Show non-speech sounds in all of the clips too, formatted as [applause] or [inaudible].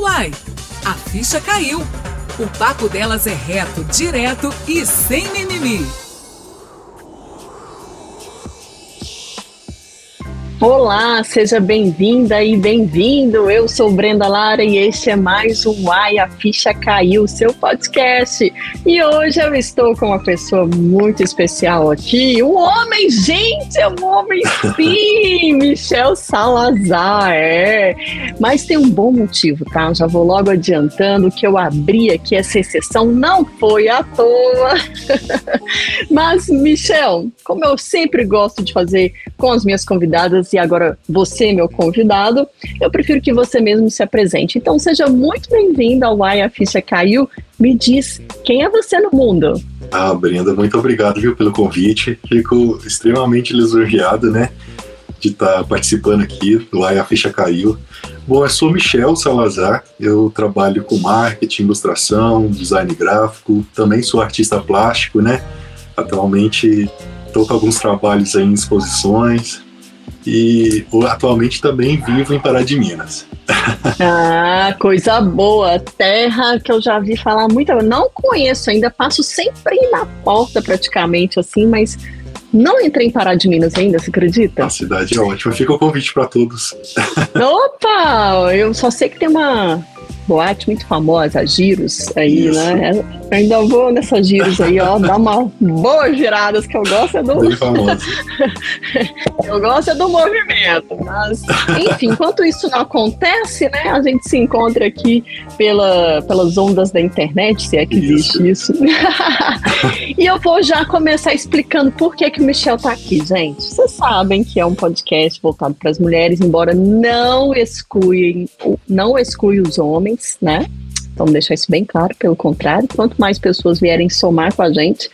Uai, a ficha caiu. O papo delas é reto, direto e sem mimimi. Olá, seja bem-vinda e bem-vindo. Eu sou Brenda Lara e este é mais um Uai, a Ficha Caiu, seu podcast. E hoje eu estou com uma pessoa muito especial aqui, um homem, gente, é um homem sim, [laughs] Michel Salazar, é. Mas tem um bom motivo, tá? Já vou logo adiantando que eu abri aqui essa exceção, não foi à toa. [laughs] Mas, Michel, como eu sempre gosto de fazer com as minhas convidadas, e agora você, meu convidado, eu prefiro que você mesmo se apresente. Então, seja muito bem-vindo ao Why a Ficha Caiu. Me diz, quem é você no mundo? Ah, Brenda, muito obrigado viu, pelo convite. Fico extremamente lisonjeado, né, de estar tá participando aqui do Why a Ficha Caiu. Bom, eu sou Michel Salazar, eu trabalho com marketing, ilustração, design gráfico, também sou artista plástico, né? Atualmente estou com alguns trabalhos em exposições, e atualmente também vivo em Pará de Minas. [laughs] Ah, coisa boa. Terra que eu já vi falar muito. Eu não conheço ainda, passo sempre na porta praticamente assim, mas não entrei em Pará de Minas ainda, você acredita? A cidade é ótima. Fica o convite para todos. [laughs] Opa! Eu só sei que tem uma boate muito famosa, Giros, aí, Isso. né? Eu ainda vou nessas Giros aí, ó, dar uma boa giradas que eu gosto é do. Bem [laughs] eu gosto é do movimento, mas, enfim, enquanto isso não acontece, né? A gente se encontra aqui pela, pelas ondas da internet, se é que existe isso. isso. [laughs] e eu vou já começar explicando por que, que o Michel tá aqui, gente. Vocês sabem que é um podcast voltado para as mulheres, embora não exclui, não exclui os homens né? Vamos deixar isso bem claro, pelo contrário, quanto mais pessoas vierem somar com a gente,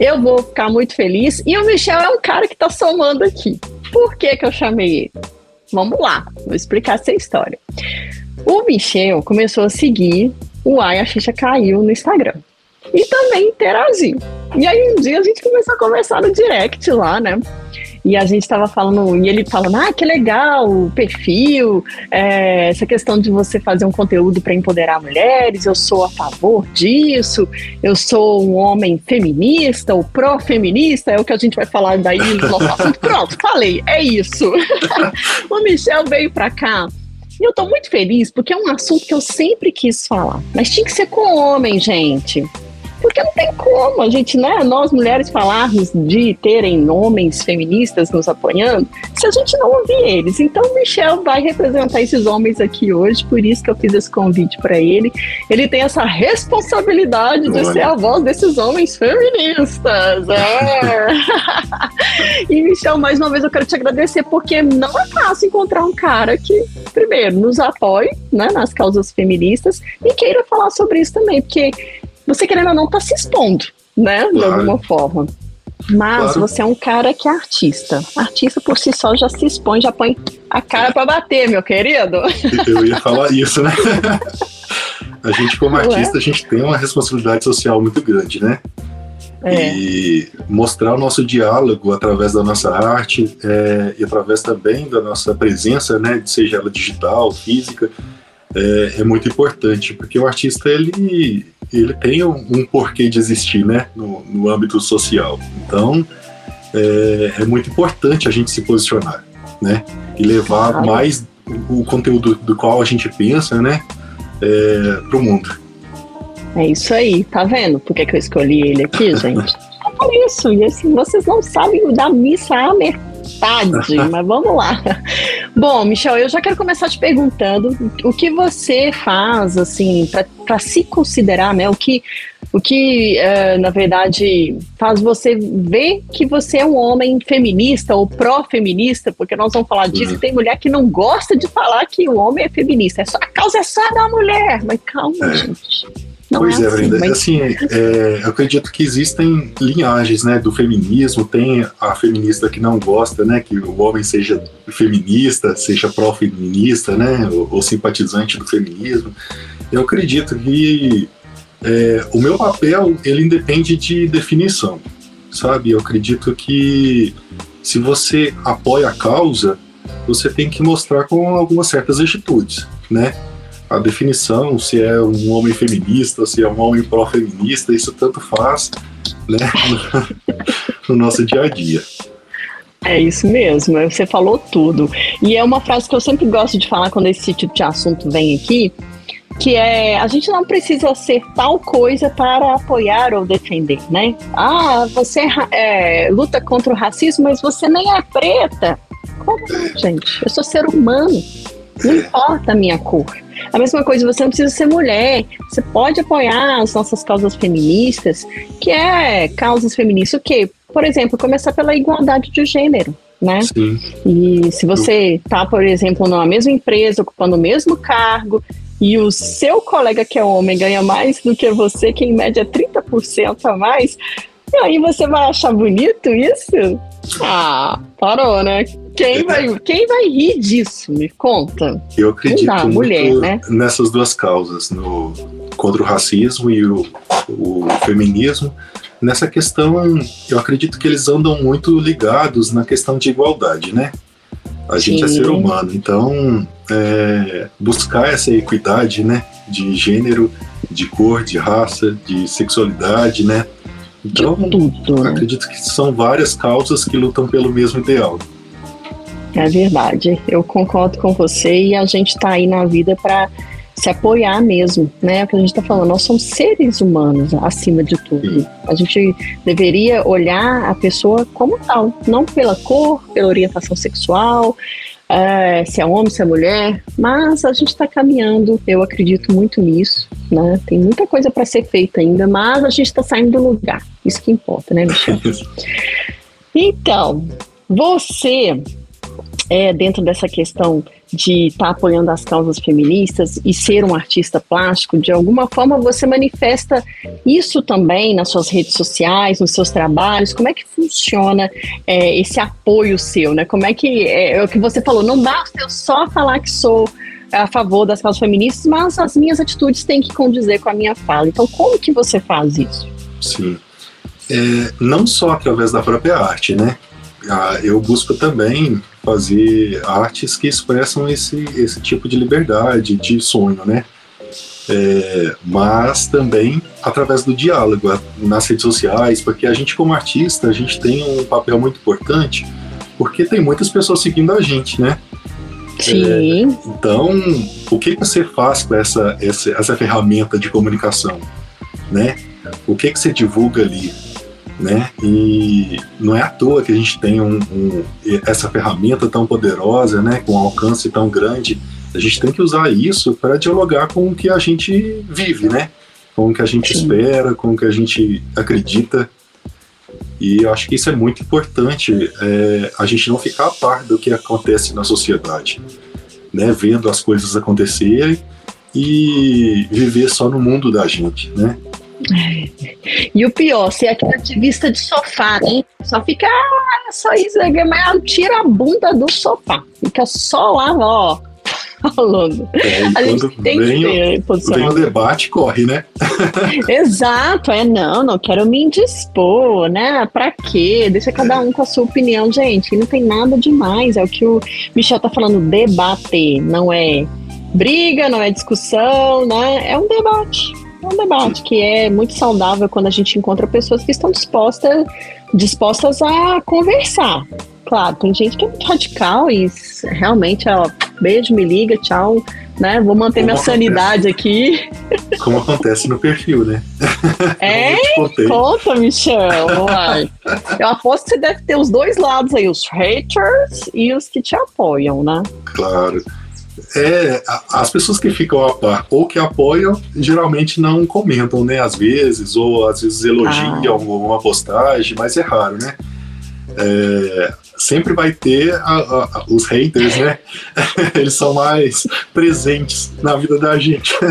eu vou ficar muito feliz. E o Michel é um cara que está somando aqui. Por que, que eu chamei ele? Vamos lá, vou explicar essa história. O Michel começou a seguir o Ai, a ficha caiu no Instagram. E também interagiu. E aí um dia a gente começou a conversar no direct lá, né? E a gente estava falando, e ele falando, ah, que legal, o perfil, é, essa questão de você fazer um conteúdo para empoderar mulheres, eu sou a favor disso, eu sou um homem feminista, ou pró-feminista, é o que a gente vai falar daí no nosso assunto. [laughs] Pronto, falei, é isso. [laughs] o Michel veio para cá. E eu tô muito feliz porque é um assunto que eu sempre quis falar. Mas tinha que ser com homem, gente porque não tem como a gente, né, nós mulheres falarmos de terem homens feministas nos apoiando, se a gente não ouvir eles. Então, o Michel vai representar esses homens aqui hoje, por isso que eu fiz esse convite para ele. Ele tem essa responsabilidade de ser a voz desses homens feministas. É. [laughs] e, Michel, mais uma vez eu quero te agradecer, porque não é fácil encontrar um cara que, primeiro, nos apoie né, nas causas feministas e queira falar sobre isso também, porque você querendo ou não tá se expondo, né? De alguma forma. Mas claro. você é um cara que é artista. Artista por si só já se expõe, já põe a cara para bater, meu querido. [laughs] Eu ia falar isso, né? [laughs] a gente, como artista, a gente tem uma responsabilidade social muito grande, né? É. E mostrar o nosso diálogo através da nossa arte é, e através também da nossa presença, né, seja ela digital, física, é, é muito importante, porque o artista ele ele tem um, um porquê de existir, né, no, no âmbito social. Então, é, é, muito importante a gente se posicionar, né, e levar mais o, conteúdo do qual a gente pensa, né, é, para o mundo. É isso aí, tá vendo? Por que, que eu escolhi ele aqui, gente? [laughs] É isso, e assim, vocês não sabem da missa a metade, [laughs] mas vamos lá. Bom, Michel, eu já quero começar te perguntando o que você faz, assim, para se considerar, né? O que, o que uh, na verdade, faz você ver que você é um homem feminista ou pró-feminista, porque nós vamos falar disso, uhum. tem mulher que não gosta de falar que o homem é feminista. É só, a causa é só da mulher. Mas calma, é. gente. Não pois é, é assim, Brenda. Mas... Assim, é, eu acredito que existem linhagens, né, do feminismo. Tem a feminista que não gosta, né, que o homem seja feminista, seja pró-feminista, né, ou, ou, simpatizante do feminismo. Eu acredito que é, o meu papel ele independe de definição, sabe? Eu acredito que se você apoia a causa, você tem que mostrar com algumas certas atitudes, né? A definição, se é um homem feminista, se é um homem pró-feminista, isso tanto faz, né, [laughs] no nosso dia a dia. É isso mesmo, você falou tudo. E é uma frase que eu sempre gosto de falar quando esse tipo de assunto vem aqui, que é a gente não precisa ser tal coisa para apoiar ou defender, né? Ah, você é, luta contra o racismo, mas você nem é preta. Como gente? Eu sou ser humano. Não importa a minha cor. A mesma coisa, você não precisa ser mulher. Você pode apoiar as nossas causas feministas, que é causas feministas o quê? Por exemplo, começar pela igualdade de gênero. Né? Sim. E se você está, por exemplo, numa mesma empresa, ocupando o mesmo cargo, e o seu colega que é homem ganha mais do que você, que em média é 30% a mais, e aí você vai achar bonito isso? Ah, parou, né? Quem [laughs] vai, quem vai rir disso? Me conta. Eu acredito dá, muito mulher, né? nessas duas causas, no, contra o racismo e o, o feminismo. Nessa questão, eu acredito que eles andam muito ligados na questão de igualdade, né? A Sim. gente é ser humano, então é, buscar essa equidade, né, de gênero, de cor, de raça, de sexualidade, né. Então, tudo, né? acredito que são várias causas que lutam pelo mesmo ideal. É verdade, eu concordo com você e a gente está aí na vida para se apoiar mesmo, né? É o que a gente está falando, nós somos seres humanos acima de tudo. A gente deveria olhar a pessoa como tal, não pela cor, pela orientação sexual, é, se é homem, se é mulher, mas a gente está caminhando, eu acredito muito nisso, né? Tem muita coisa para ser feita ainda, mas a gente está saindo do lugar, isso que importa, né, Michel? [laughs] então, você é, dentro dessa questão de estar tá apoiando as causas feministas e ser um artista plástico, de alguma forma você manifesta isso também nas suas redes sociais, nos seus trabalhos? Como é que funciona é, esse apoio seu, né? Como é que é, é o que você falou? Não basta eu só falar que sou a favor das causas feministas, mas as minhas atitudes têm que condizer com a minha fala. Então, como que você faz isso? Sim. É, não só através da própria arte, né? Ah, eu busco também fazer artes que expressam esse, esse tipo de liberdade, de sonho, né? É, mas também através do diálogo nas redes sociais, porque a gente como artista a gente tem um papel muito importante, porque tem muitas pessoas seguindo a gente, né? Sim. É, então, o que você faz com essa, essa, essa ferramenta de comunicação, né? O que que você divulga ali? Né? E não é à toa que a gente tem um, um, essa ferramenta tão poderosa, né? Com um alcance tão grande. A gente tem que usar isso para dialogar com o que a gente vive, né? Com o que a gente Sim. espera, com o que a gente acredita. E eu acho que isso é muito importante, é, a gente não ficar a par do que acontece na sociedade, né? Vendo as coisas acontecerem e viver só no mundo da gente, né? E o pior, ser aquele ativista de sofá, né? Só fica ah, só isso, mas tira a bunda do sofá. Fica só lá, ó. [laughs] Falando. É, a gente tem vem, que ter posição. Vem o debate, corre, né? [laughs] [laughs] Exato, é não, não quero me indispor, né? Pra quê? Deixa cada um com a sua opinião, gente. Não tem nada demais. É o que o Michel tá falando, debater, não é briga, não é discussão, né? É um debate um debate que é muito saudável quando a gente encontra pessoas que estão dispostas, dispostas a conversar. Claro, tem gente que é muito radical e realmente, ó, beijo, me liga, tchau, né? Vou manter Como minha acontece. sanidade aqui. Como acontece no perfil, né? É? [laughs] Conta, Michel. Uai. Eu aposto que você deve ter os dois lados aí, os haters e os que te apoiam, né? Claro é, as pessoas que ficam a par ou que apoiam, geralmente não comentam, né? Às vezes, ou às vezes elogiam ah. alguma postagem, mas é raro, né? É, sempre vai ter a, a, os haters, né? [laughs] Eles são mais presentes na vida da gente. [laughs]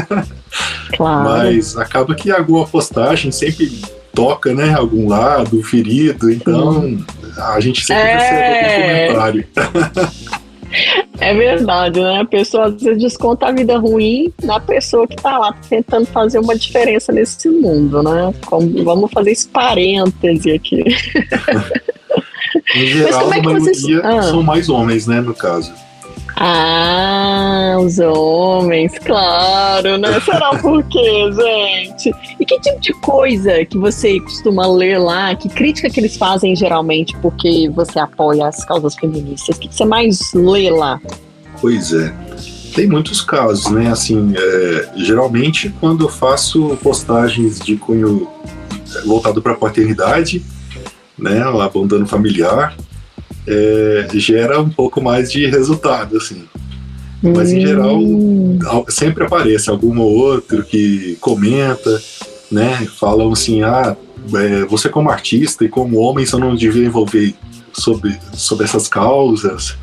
Claro. Mas acaba que alguma postagem sempre toca, né? Algum lado, ferido, então hum. a gente sempre é... recebe algum comentário. [laughs] É verdade, né? A pessoa às vezes desconta a vida ruim na pessoa que tá lá tentando fazer uma diferença nesse mundo, né? Como, vamos fazer esse parêntese aqui. [laughs] em geral, Mas como é que vocês... ah. são mais homens, né, no caso. Ah, os homens, claro, né? Será por quê, gente? E que tipo de coisa que você costuma ler lá? Que crítica que eles fazem geralmente porque você apoia as causas feministas? O que você mais lê lá? Pois é. Tem muitos casos, né? Assim, é, geralmente quando eu faço postagens de cunho voltado para a paternidade, né, o abandono familiar, é, gera um pouco mais de resultado, assim. Mas em geral, hum. sempre aparece algum ou outro que comenta, né? Falam assim, ah, é, você como artista e como homem você não devia envolver sobre, sobre essas causas,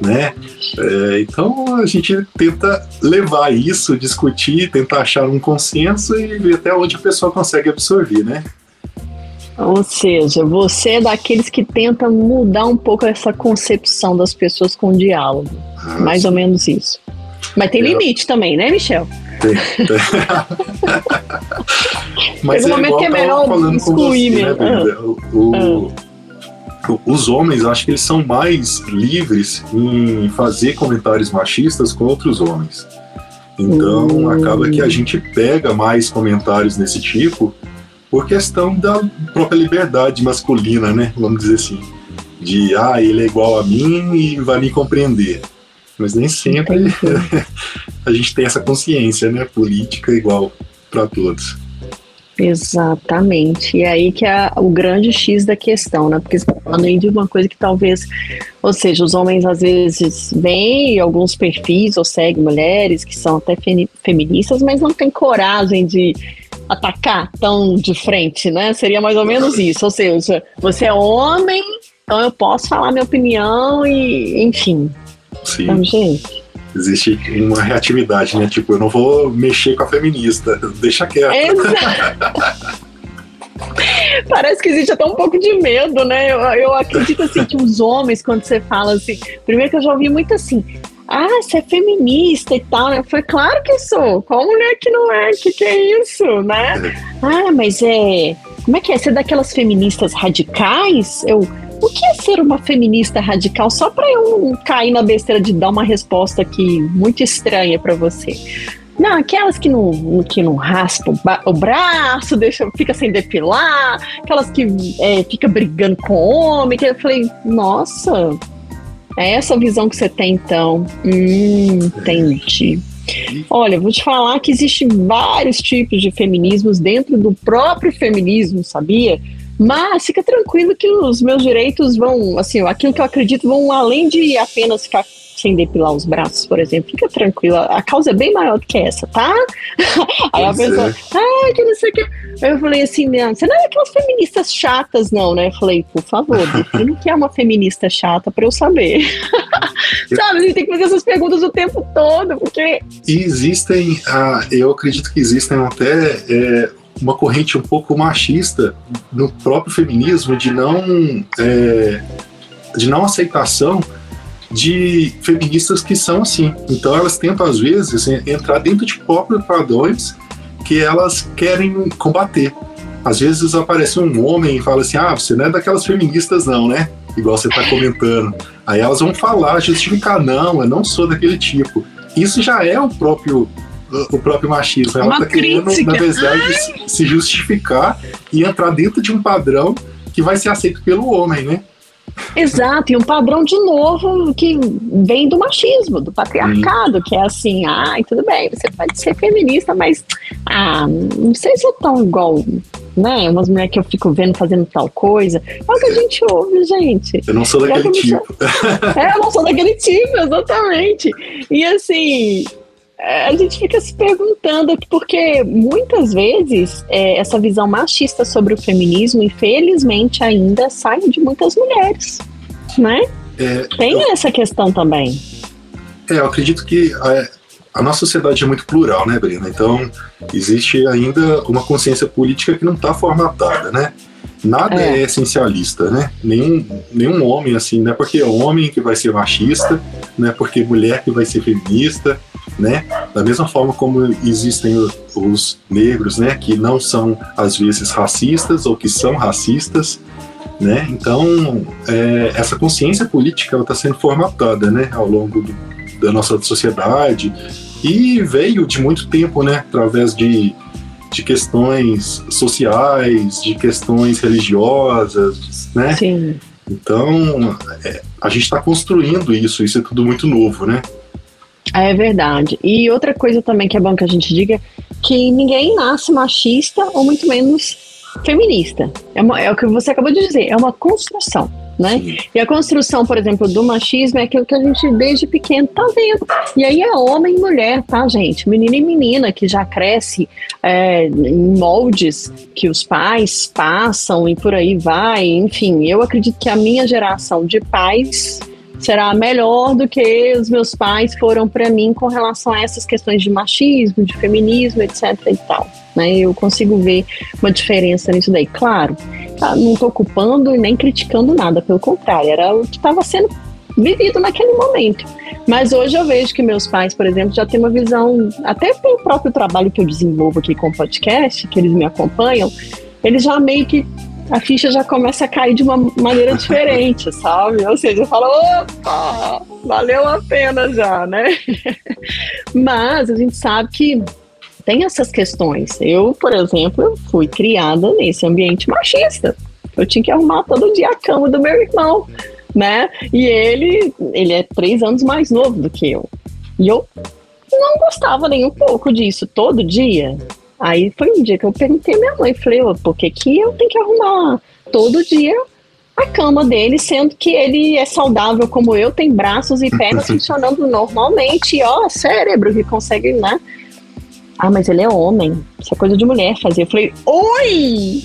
né? É, então a gente tenta levar isso, discutir, tentar achar um consenso e ver até onde a pessoa consegue absorver, né? Ou seja, você é daqueles que tenta mudar um pouco essa concepção das pessoas com diálogo. Ah, Mais sim. ou menos isso. Mas tem é. limite também, né, Michel? Tem. tem. [laughs] Mas Tem um é momento que é melhor excluir você, mesmo. Né, ah. o, ah. os homens, acho que eles são mais livres em fazer comentários machistas com outros homens. Então, hum. acaba que a gente pega mais comentários desse tipo por questão da própria liberdade masculina, né? Vamos dizer assim. De, ah, ele é igual a mim e vai me compreender. Mas nem sempre [laughs] a gente tem essa consciência, né? Política igual para todos. Exatamente. E é aí que é o grande X da questão, né? Porque você tá falando aí de uma coisa que talvez, ou seja, os homens às vezes veem alguns perfis ou seguem mulheres que são até feministas, mas não têm coragem de atacar tão de frente, né? Seria mais ou menos isso. Ou seja, você é homem, então eu posso falar minha opinião e, enfim. Sim. Então, gente. Existe uma reatividade, né? Tipo, eu não vou mexer com a feminista, [laughs] deixa quieto. Exato. [laughs] Parece que existe até um pouco de medo, né? Eu, eu acredito assim que os homens, quando você fala assim, primeiro que eu já ouvi muito assim, ah, você é feminista e tal, né? Foi claro que sou. Qual mulher que não é? Que que é isso, né? Ah, mas é. Como é que é? Você é daquelas feministas radicais? Eu. O que é ser uma feminista radical? Só para eu cair na besteira de dar uma resposta aqui muito estranha para você. Não, aquelas que não, que não raspam o braço, deixa, fica sem depilar, aquelas que é, fica brigando com homem, que eu falei, nossa, é essa visão que você tem, então. Hum, entendi. Olha, vou te falar que existem vários tipos de feminismos dentro do próprio feminismo, sabia? Mas fica tranquilo que os meus direitos vão, assim, aquilo que eu acredito vão além de apenas ficar sem depilar os braços, por exemplo. Fica tranquila, a causa é bem maior do que essa, tá? [laughs] Aí a pessoa, ai, que não sei o que. Aí eu falei assim, não, você não é aquelas feministas chatas, não, né? Eu falei, por favor, define o que é uma feminista chata pra eu saber. [laughs] Sabe, a gente tem que fazer essas perguntas o tempo todo, porque. E existem, ah, eu acredito que existem até. É, uma corrente um pouco machista no próprio feminismo de não é, de não aceitação de feministas que são assim. Então elas tentam, às vezes, entrar dentro de próprios padrões que elas querem combater. Às vezes aparece um homem e fala assim: ah, você não é daquelas feministas, não, né? Igual você está comentando. Aí elas vão falar, justificar: não, eu não sou daquele tipo. Isso já é o próprio o próprio machismo. Ela está querendo, na verdade, Ai. se justificar e entrar dentro de um padrão que vai ser aceito pelo homem, né? Exato, e um padrão de novo que vem do machismo, do patriarcado, que é assim, ai, tudo bem, você pode ser feminista, mas ah, não sei se é tão igual, né? Umas mulheres que eu fico vendo fazendo tal coisa. É o que a gente ouve, gente. Eu não sou daquele tipo. [laughs] É, eu não sou daquele tipo, exatamente. E assim, a gente fica se perguntando, porque muitas vezes é, essa visão machista sobre o feminismo, infelizmente, ainda sai de muitas mulheres, né? É, Tem eu, essa questão também. É, eu acredito que a, a, nossa sociedade é muito plural, né, Brina? Então, existe ainda uma consciência política que não está formatada, né? Nada é. é. essencialista, né? Nenhum, nenhum homem, assim, não é porque é homem que vai ser machista, não é porque mulher que vai ser feminista, né? Da mesma forma como existem os negros, né, que não são às vezes racistas ou que são racistas, né? Então é, essa consciência política está sendo formatada, né, ao longo do, da nossa sociedade e veio de muito tempo, né, através de, de questões sociais, de questões religiosas, né? Sim. Então, é, a gente está construindo isso, isso é tudo muito novo, né? É verdade. E outra coisa também que é bom que a gente diga que ninguém nasce machista ou muito menos feminista. É, uma, é o que você acabou de dizer, é uma construção né? Sim. E a construção, por exemplo, do machismo é aquilo que a gente desde pequeno tá vendo. E aí é homem e mulher, tá, gente? Menina e menina que já cresce é, em moldes que os pais passam e por aí vai. Enfim, eu acredito que a minha geração de pais será melhor do que os meus pais foram para mim com relação a essas questões de machismo, de feminismo, etc. e tal. Né? Eu consigo ver uma diferença nisso daí. Claro, tá, não estou culpando e nem criticando nada, pelo contrário, era o que estava sendo vivido naquele momento. Mas hoje eu vejo que meus pais, por exemplo, já têm uma visão, até pelo próprio trabalho que eu desenvolvo aqui com o podcast, que eles me acompanham, eles já meio que a ficha já começa a cair de uma maneira [laughs] diferente, sabe? Ou seja, eu falo, opa, valeu a pena já, né? [laughs] Mas a gente sabe que tem essas questões. Eu, por exemplo, fui criada nesse ambiente machista. Eu tinha que arrumar todo dia a cama do meu irmão, né? E ele, ele é três anos mais novo do que eu. E eu não gostava nem um pouco disso, todo dia. Aí foi um dia que eu perguntei à minha mãe, falei, por que, que eu tenho que arrumar todo dia a cama dele, sendo que ele é saudável como eu, tem braços e pernas [laughs] funcionando normalmente, e ó, cérebro que consegue, né? Ah, mas ele é homem. Isso é coisa de mulher fazer. Eu falei, oi!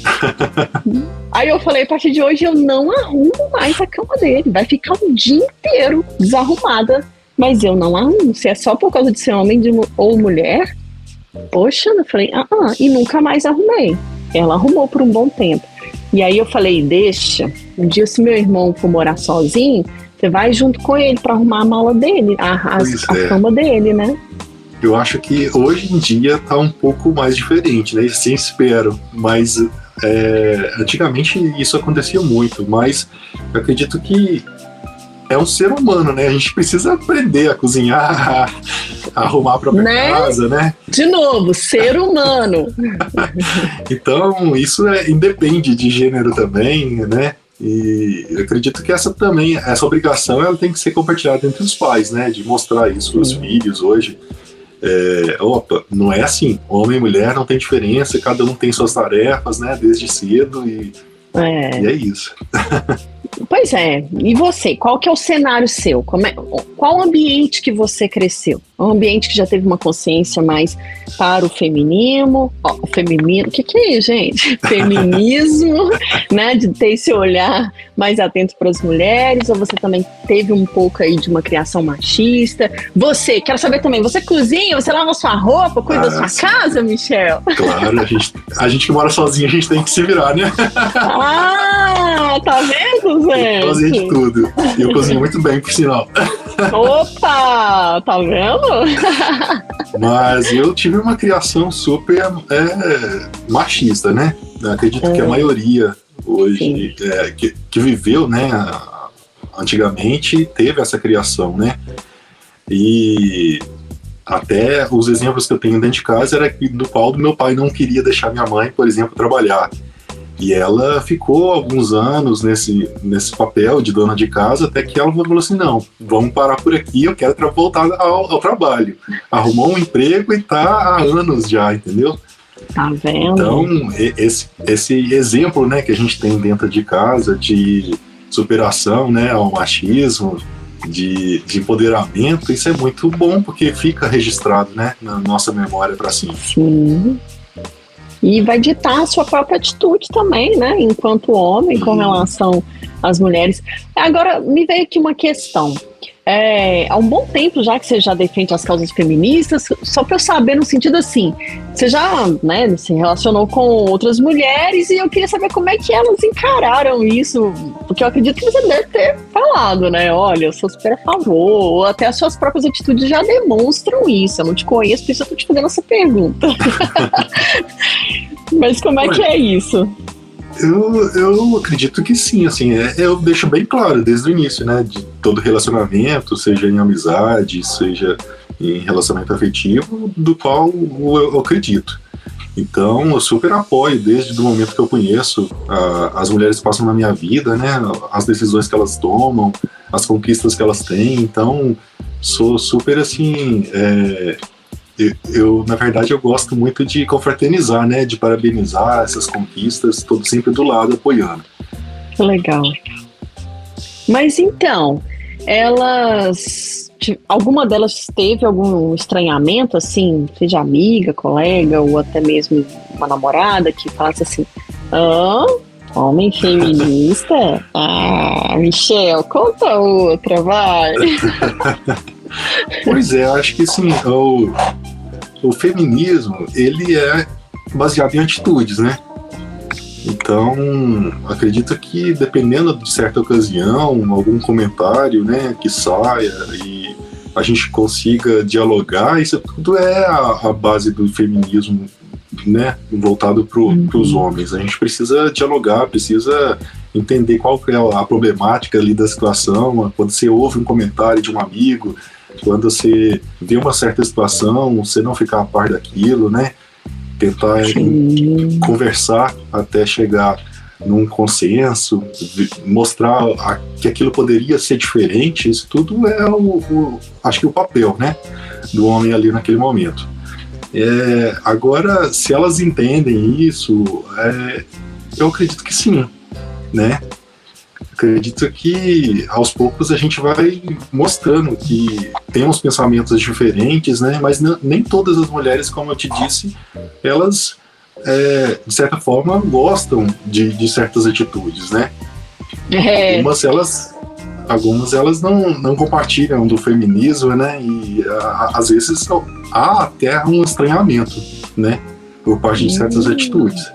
[laughs] Aí eu falei, a partir de hoje eu não arrumo mais a cama dele. Vai ficar um dia inteiro desarrumada. Mas eu não arrumo. Se é só por causa de ser homem de, ou mulher, poxa, eu falei, ah, ah, e nunca mais arrumei. Ela arrumou por um bom tempo. E aí eu falei, deixa. Um dia, se meu irmão for morar sozinho, você vai junto com ele para arrumar a mala dele, a, a, a é. cama dele, né? Eu acho que hoje em dia está um pouco mais diferente, né? Sim, espero, mas é, antigamente isso acontecia muito, mas eu acredito que é um ser humano, né? A gente precisa aprender a cozinhar, [laughs] a arrumar a própria né? casa, né? De novo, ser humano. [laughs] então, isso é, independe de gênero também, né? E eu acredito que essa também, essa obrigação, ela tem que ser compartilhada entre os pais, né? De mostrar isso para os filhos hoje. É, opa, não é assim. Homem e mulher não tem diferença, cada um tem suas tarefas, né? Desde cedo e é, e é isso. [laughs] Pois é. E você? Qual que é o cenário seu? É, qual ambiente que você cresceu? Um ambiente que já teve uma consciência mais para o feminismo, ó, o feminino, o que que é, gente? [laughs] Feminismo, né? De ter esse olhar mais atento para as mulheres, ou você também teve um pouco aí de uma criação machista? Você, quero saber também, você cozinha, você lava sua roupa, cuida ah, da sua sim. casa, Michel? Claro, a gente, a gente que mora sozinho, a gente tem que se virar, né? [laughs] Ah, tá vendo, Zé? Cozinha de tudo. E eu cozinho muito bem, por sinal. Opa, tá vendo? [laughs] Mas eu tive uma criação super é, machista, né? acredito é. que a é. maioria hoje é, que, que viveu, né, antigamente teve essa criação, né? E até os exemplos que eu tenho dentro de casa era do qual meu pai não queria deixar minha mãe, por exemplo, trabalhar. E ela ficou alguns anos nesse, nesse papel de dona de casa, até que ela falou assim: não, vamos parar por aqui, eu quero voltar ao, ao trabalho. Arrumou um emprego e tá há anos já, entendeu? Tá vendo? Então, esse, esse exemplo né, que a gente tem dentro de casa de superação né, ao machismo, de, de empoderamento, isso é muito bom, porque fica registrado né, na nossa memória para sempre. Sim. E vai ditar a sua própria atitude também, né? Enquanto homem, com relação às mulheres. Agora, me veio aqui uma questão. É, há um bom tempo já que você já defende as causas feministas, só para eu saber no sentido assim, você já né, se relacionou com outras mulheres e eu queria saber como é que elas encararam isso, porque eu acredito que você deve ter falado, né? Olha, eu sou super a favor, ou até as suas próprias atitudes já demonstram isso. Eu não te conheço, por isso eu tô te fazendo essa pergunta. [laughs] Mas como é que é isso? Eu, eu acredito que sim, assim, é, eu deixo bem claro desde o início, né, de todo relacionamento, seja em amizade, seja em relacionamento afetivo, do qual eu, eu acredito. Então, eu super apoio desde o momento que eu conheço a, as mulheres que passam na minha vida, né, as decisões que elas tomam, as conquistas que elas têm. Então, sou super assim. É, eu, eu, na verdade, eu gosto muito de confraternizar, né? De parabenizar essas conquistas, estou sempre do lado apoiando. Legal. Mas então, elas. Alguma delas teve algum estranhamento, assim, seja amiga, colega, ou até mesmo uma namorada que falasse assim: ah, homem feminista? Ah, Michel, conta outra, vai. [laughs] pois é, acho que sim. O, o feminismo, ele é baseado em atitudes, né? Então, acredito que dependendo de certa ocasião, algum comentário, né, que saia e a gente consiga dialogar, isso tudo é a, a base do feminismo, né, voltado para uhum. os homens. A gente precisa dialogar, precisa entender qual é a problemática ali da situação. Quando você ouve um comentário de um amigo, quando você vê uma certa situação, você não ficar a par daquilo, né? Tentar Sim. conversar até chegar num consenso, mostrar a, que aquilo poderia ser diferente, isso tudo é o, o, acho que o papel, né, do homem ali naquele momento. É, agora, se elas entendem isso, é, eu acredito que sim, né? Acredito que aos poucos a gente vai mostrando que temos pensamentos diferentes, né? Mas nem todas as mulheres, como eu te disse, elas é, de certa forma gostam de, de certas atitudes, né? É. Algumas elas algumas elas não, não compartilham do feminismo, né? E a, às vezes há até um estranhamento, né? Por parte de certas hum. atitudes.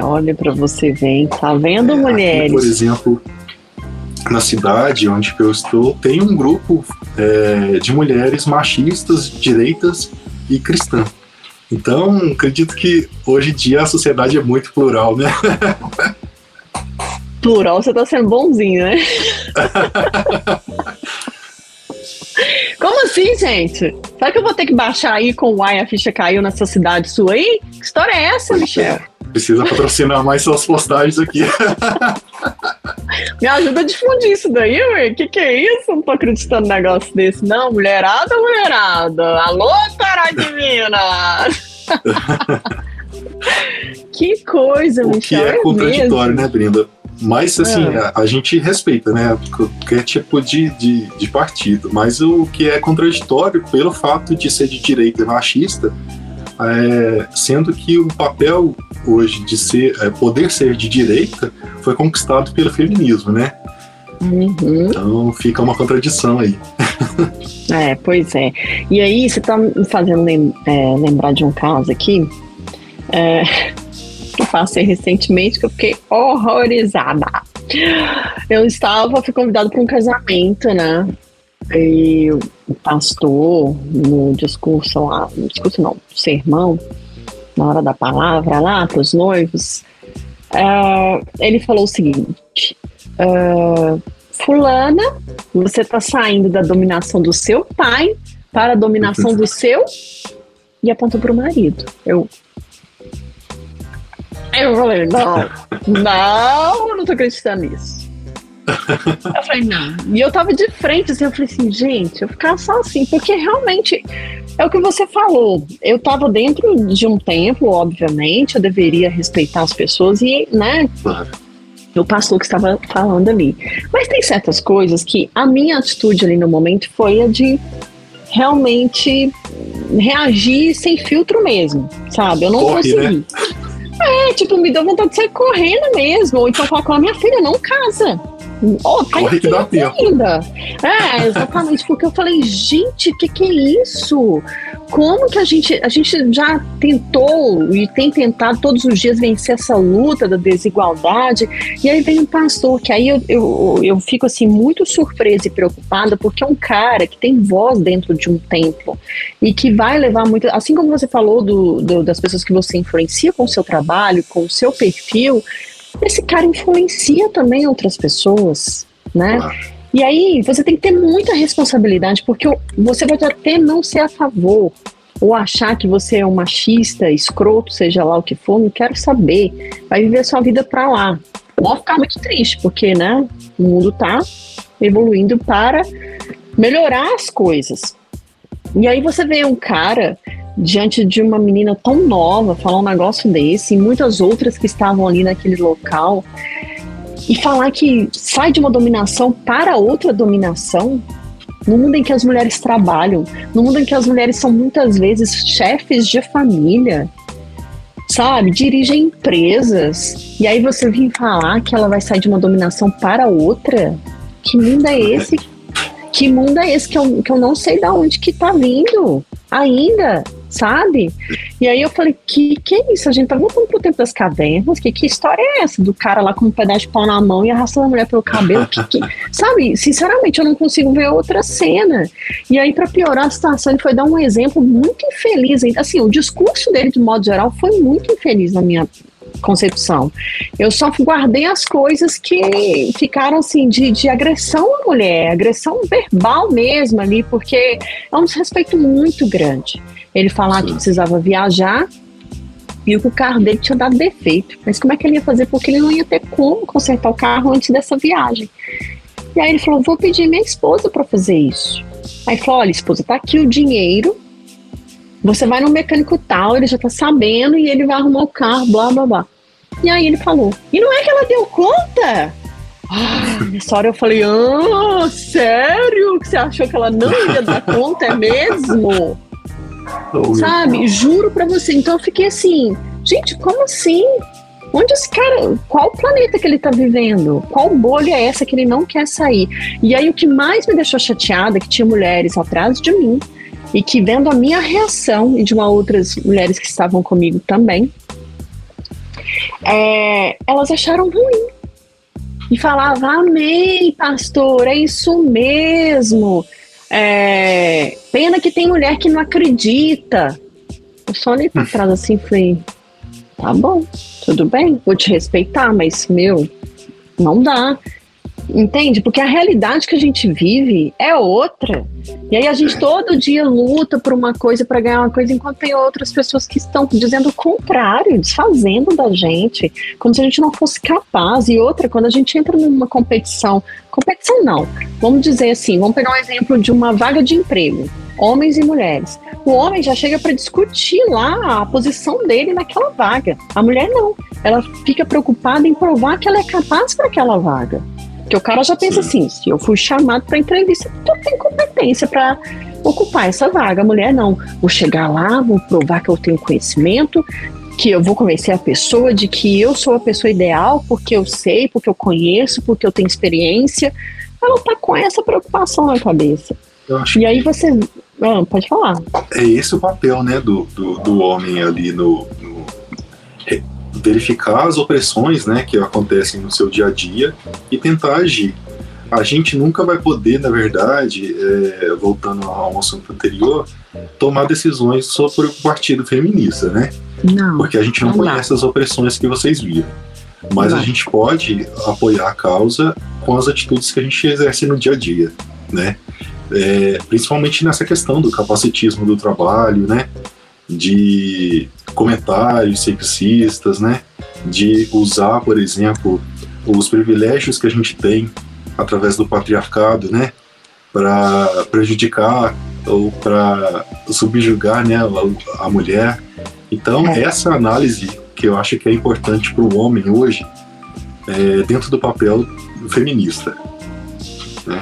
Olha para você ver, tá vendo, é, mulheres? Aqui, por exemplo, na cidade onde eu estou, tem um grupo é, de mulheres machistas, direitas e cristãs. Então, acredito que hoje em dia a sociedade é muito plural, né? [laughs] Plural, você tá sendo bonzinho, né? [laughs] Como assim, gente? Será que eu vou ter que baixar aí com o Ai a ficha caiu nessa cidade sua aí? Que história é essa, Michel? Precisa patrocinar mais suas postagens aqui. Me ajuda a difundir isso daí, ué. Que que é isso? Não tô acreditando num negócio desse, não. Mulherada, mulherada. Alô, Tará Minas! [laughs] que coisa, o Que é, é contraditório, mesmo. né, Brenda? Mas, assim, é. a, a, gente respeita, né? Qualquer tipo de, de, de, partido. Mas o que é contraditório, pelo fato de ser de direita e machista, é, sendo que o papel hoje de ser, é, poder ser de direita foi conquistado pelo feminismo, né? Uhum. Então fica uma contradição aí. [laughs] é, pois é. E aí, você está me fazendo é, lembrar de um caso aqui é, [laughs] que eu passei recentemente que eu fiquei horrorizada. Eu estava, fui convidado para um casamento, né? E o pastor, no discurso lá, no discurso não, sermão, na hora da palavra lá para os noivos, uh, ele falou o seguinte: uh, Fulana, você está saindo da dominação do seu pai para a dominação do seu. E apontou para o marido. Eu. Eu falei: não, não, eu não tô acreditando nisso. Eu falei, não. E eu tava de frente, assim, eu falei assim, gente, eu ficava só assim, porque realmente é o que você falou. Eu estava dentro de um templo, obviamente, eu deveria respeitar as pessoas e, né? Claro. O pastor que estava falando ali. Mas tem certas coisas que a minha atitude ali no momento foi a de realmente reagir sem filtro mesmo, sabe? Eu não Corre, consegui. Né? É, tipo, me deu vontade de sair correndo mesmo. Ou então falar com a minha filha, não casa. Oh, tá Corre que dá tempo. ainda. É, exatamente, porque eu falei, gente, o que, que é isso? Como que a gente, a gente já tentou e tem tentado todos os dias vencer essa luta da desigualdade, e aí vem um pastor, que aí eu, eu, eu fico assim muito surpresa e preocupada, porque é um cara que tem voz dentro de um templo e que vai levar muito, assim como você falou do, do das pessoas que você influencia com o seu trabalho, com o seu perfil, esse cara influencia também outras pessoas, né? E aí você tem que ter muita responsabilidade, porque você pode até não ser a favor, ou achar que você é um machista, escroto, seja lá o que for, não quero saber. Vai viver a sua vida para lá. Vou ficar muito triste, porque né, o mundo tá evoluindo para melhorar as coisas. E aí você vê um cara diante de uma menina tão nova falar um negócio desse e muitas outras que estavam ali naquele local e falar que sai de uma dominação para outra dominação no mundo em que as mulheres trabalham, no mundo em que as mulheres são muitas vezes chefes de família, sabe, dirigem empresas, e aí você vem falar que ela vai sair de uma dominação para outra? Que mundo é esse? Que mundo é esse que eu, que eu não sei de onde que tá vindo ainda? sabe? E aí eu falei, que que é isso? A gente tá voltando pro tempo das cavernas, que, que história é essa? Do cara lá com um pedaço de pau na mão e arrastando a mulher pelo cabelo, que, que... [laughs] sabe? Sinceramente, eu não consigo ver outra cena. E aí, para piorar a situação, ele foi dar um exemplo muito infeliz. Assim, o discurso dele, de modo geral, foi muito infeliz na minha concepção. Eu só guardei as coisas que ficaram assim de, de agressão à mulher, agressão verbal mesmo ali, porque é um desrespeito muito grande ele falar Sim. que precisava viajar e que o carro dele tinha dado defeito. Mas como é que ele ia fazer? Porque ele não ia ter como consertar o carro antes dessa viagem. E aí ele falou: vou pedir minha esposa para fazer isso. Aí falou: olha, esposa, tá aqui o dinheiro. Você vai no mecânico tal, ele já tá sabendo e ele vai arrumar o carro, blá blá blá. E aí ele falou: e não é que ela deu conta? Ah, nessa hora eu falei: ah, sério? Que você achou que ela não ia dar conta? É mesmo? Sabe? Juro pra você. Então eu fiquei assim, gente, como assim? Onde esse cara, qual planeta que ele tá vivendo? Qual bolha é essa que ele não quer sair? E aí o que mais me deixou chateada é que tinha mulheres atrás de mim e que vendo a minha reação e de uma outras mulheres que estavam comigo também, é, elas acharam ruim. E falava, amei, pastor, é isso mesmo. É, pena que tem mulher que não acredita. Eu só olhei pra trás assim e falei: tá bom, tudo bem, vou te respeitar, mas, meu, não dá. Entende? Porque a realidade que a gente vive é outra. E aí a gente todo dia luta por uma coisa para ganhar uma coisa, enquanto tem outras pessoas que estão dizendo o contrário, desfazendo da gente, como se a gente não fosse capaz. E outra, quando a gente entra numa competição, competição não, vamos dizer assim, vamos pegar um exemplo de uma vaga de emprego, homens e mulheres. O homem já chega para discutir lá a posição dele naquela vaga. A mulher não. Ela fica preocupada em provar que ela é capaz para aquela vaga. Porque o cara já pensa Sim. assim: se eu fui chamado para entrevista, tu tem competência para ocupar essa vaga. A mulher não. Vou chegar lá, vou provar que eu tenho conhecimento, que eu vou convencer a pessoa de que eu sou a pessoa ideal, porque eu sei, porque eu conheço, porque eu tenho experiência. Ela tá com essa preocupação na cabeça. e aí você. Ah, pode falar. É esse o papel, né, do, do, do homem ali no, no verificar as opressões né, que acontecem no seu dia a dia e tentar agir. A gente nunca vai poder, na verdade, é, voltando ao assunto anterior, tomar decisões sobre o partido feminista, né? Não. Porque a gente não, não conhece dá. as opressões que vocês viram. Mas não. a gente pode apoiar a causa com as atitudes que a gente exerce no dia a dia, né? É, principalmente nessa questão do capacitismo do trabalho, né? de comentários sexistas, né? De usar, por exemplo, os privilégios que a gente tem através do patriarcado, né? Para prejudicar ou para subjugar, né, a, mulher. Então, essa análise que eu acho que é importante para o homem hoje, é, dentro do papel feminista.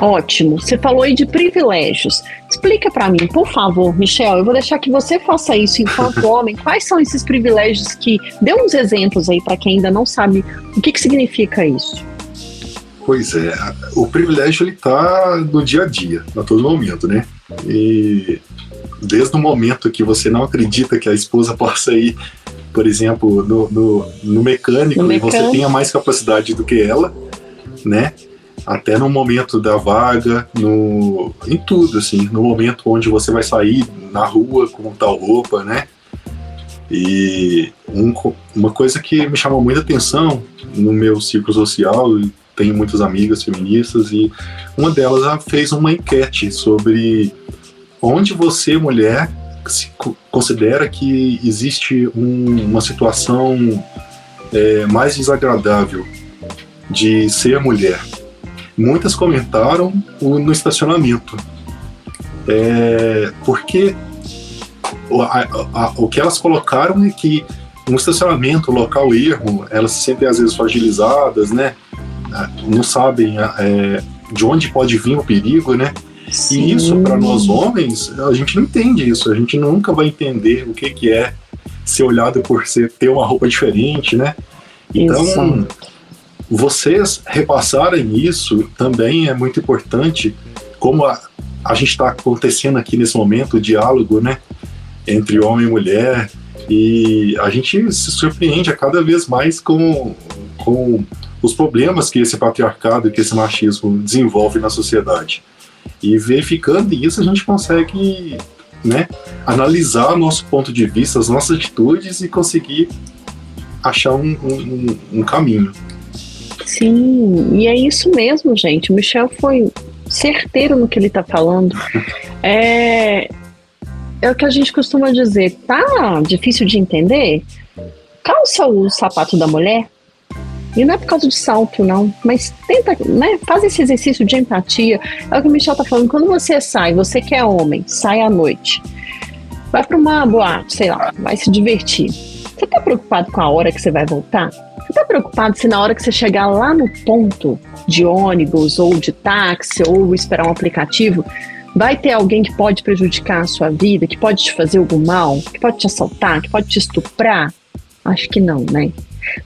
Ótimo. Você falou aí de privilégios. Explica para mim, por favor, Michel. Eu vou deixar que você faça isso enquanto [laughs] homem. Quais são esses privilégios que. Dê uns exemplos aí para quem ainda não sabe o que, que significa isso. Pois é, o privilégio ele tá no dia a dia, a todo momento, né? E desde o momento que você não acredita que a esposa [laughs] possa ir, por exemplo, no, no, no mecânico, no e você tenha mais capacidade do que ela, né? Até no momento da vaga, no, em tudo, assim, no momento onde você vai sair na rua com tal roupa, né? E um, uma coisa que me chamou muita atenção no meu ciclo social, tenho muitas amigas feministas, e uma delas fez uma enquete sobre onde você, mulher, se considera que existe um, uma situação é, mais desagradável de ser mulher. Muitas comentaram o, no estacionamento. É, porque o, a, a, o que elas colocaram é que no estacionamento, local erro, elas se sentem às vezes fragilizadas, né? Ah, não sabem é, de onde pode vir o perigo, né? Sim. E isso, para nós homens, a gente não entende isso. A gente nunca vai entender o que, que é ser olhado por ser, ter uma roupa diferente, né? Então, isso. Vocês repassarem isso também é muito importante, como a, a gente está acontecendo aqui nesse momento, o diálogo, né? Entre homem e mulher, e a gente se surpreende a cada vez mais com, com os problemas que esse patriarcado que esse machismo desenvolve na sociedade. E verificando isso, a gente consegue né, analisar nosso ponto de vista, as nossas atitudes e conseguir achar um, um, um caminho. Sim, e é isso mesmo, gente. O Michel foi certeiro no que ele está falando. [laughs] É, é o que a gente costuma dizer. Tá difícil de entender? Calça o sapato da mulher, e não é por causa de salto, não. Mas tenta, né? Faz esse exercício de empatia. É o que o Michel tá falando. Quando você sai, você que é homem, sai à noite. Vai para uma boate, sei lá, vai se divertir. Você tá preocupado com a hora que você vai voltar? Você tá preocupado se na hora que você chegar lá no ponto de ônibus ou de táxi ou esperar um aplicativo, vai ter alguém que pode prejudicar a sua vida, que pode te fazer algum mal, que pode te assaltar, que pode te estuprar? Acho que não, né?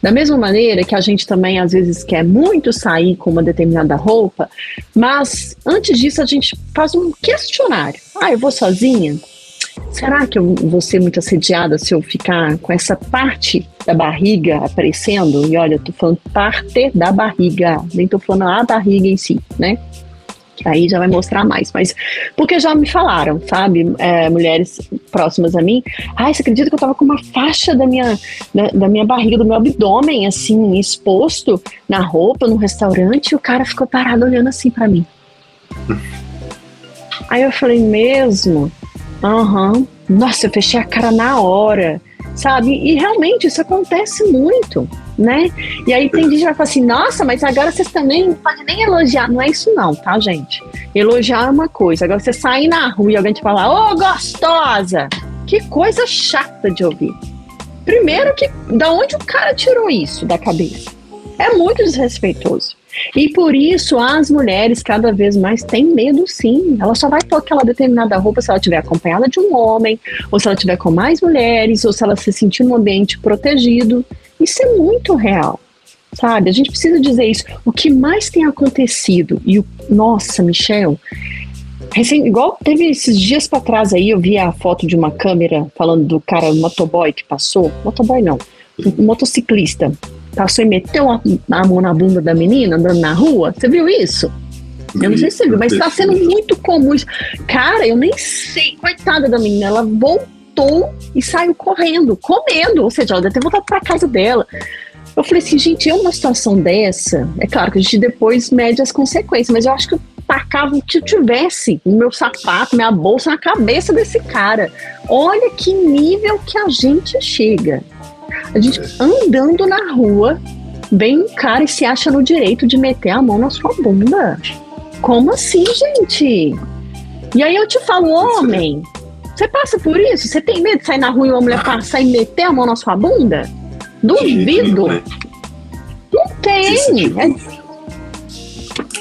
Da mesma maneira que a gente também às vezes quer muito sair com uma determinada roupa, mas antes disso a gente faz um questionário. Ah, eu vou sozinha? Será que eu vou ser muito assediada se eu ficar com essa parte da barriga aparecendo? E olha, eu tô falando parte da barriga, nem tô falando a barriga em si, né? aí já vai mostrar mais. Mas porque já me falaram, sabe, é, mulheres próximas a mim, ai, você acredita que eu tava com uma faixa da minha, da, da, minha barriga, do meu abdômen, assim, exposto na roupa, no restaurante, e o cara ficou parado olhando assim para mim. Aí eu falei, mesmo? Uhum. Nossa, eu fechei a cara na hora, sabe? E realmente isso acontece muito né? E aí tem gente que vai falar assim, nossa, mas agora vocês também não podem nem elogiar. Não é isso não, tá, gente? Elogiar é uma coisa. Agora você sair na rua e alguém te falar, ô oh, gostosa! Que coisa chata de ouvir. Primeiro que, da onde o cara tirou isso da cabeça? É muito desrespeitoso. E por isso as mulheres cada vez mais têm medo sim. Ela só vai pôr aquela determinada roupa se ela estiver acompanhada de um homem, ou se ela estiver com mais mulheres, ou se ela se sentir num ambiente protegido. Isso é muito real, sabe? A gente precisa dizer isso. O que mais tem acontecido, e o. Nossa, Michel. Recém, igual teve esses dias para trás aí, eu vi a foto de uma câmera falando do cara, o motoboy que passou. Motoboy não, um motociclista. Passou e meteu a, a mão na bunda da menina andando na rua. Você viu isso? Eu não sei se você viu, mas está sendo muito comum isso. Cara, eu nem sei. Coitada da menina, ela voltou e saiu correndo, comendo. Ou seja, ela deve ter voltado para casa dela. Eu falei assim, gente, é uma situação dessa. É claro que a gente depois mede as consequências, mas eu acho que eu tacava o que eu tivesse o meu sapato, minha bolsa na cabeça desse cara. Olha que nível que a gente chega. A gente andando na rua, vem um cara e se acha no direito de meter a mão na sua bunda. Como assim, gente? E aí eu te falo, homem, você passa por isso? Você tem medo de sair na rua e uma mulher passar e meter a mão na sua bunda? Duvido. Né? Não tem. Esse tipo, é...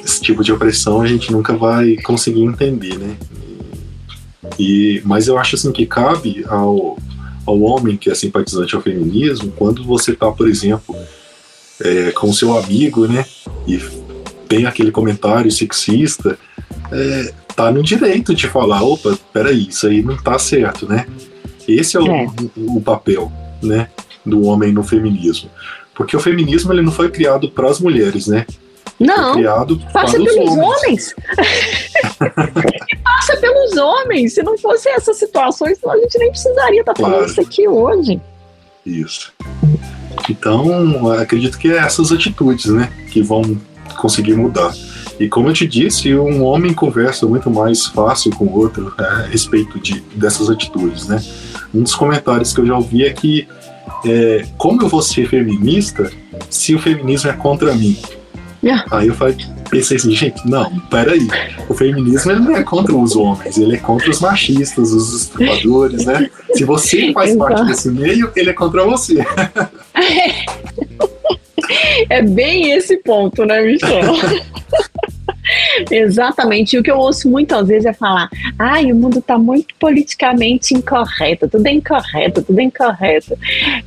esse tipo, de opressão a gente nunca vai conseguir entender, né? E, mas eu acho assim que cabe ao, ao homem que é simpatizante ao feminismo, quando você tá, por exemplo, é, com seu amigo, né? E tem aquele comentário sexista, é, tá no direito de falar, opa, peraí, isso aí não tá certo, né? Esse é o, é. o, papel, né, do homem no feminismo. Porque o feminismo ele não foi criado para as mulheres, né? Não. criado passa pelos homens. homens. [laughs] homens. Se não fosse essas situações, a gente nem precisaria estar falando claro. isso aqui hoje. Isso. Então, acredito que é essas atitudes, né, que vão conseguir mudar. E como eu te disse, um homem conversa muito mais fácil com o outro né, a respeito de, dessas atitudes, né? Um dos comentários que eu já ouvi é que é, como eu vou ser feminista se o feminismo é contra mim? Yeah. Aí eu falei, pensei assim, gente, não, peraí. O feminismo ele não é contra os homens, ele é contra os machistas, os estupradores, né? Se você faz parte desse meio, ele é contra você. É bem esse ponto, né, Michel? [laughs] Exatamente. E o que eu ouço muitas vezes é falar: ai, o mundo está muito politicamente incorreto, tudo é incorreto, tudo é incorreto.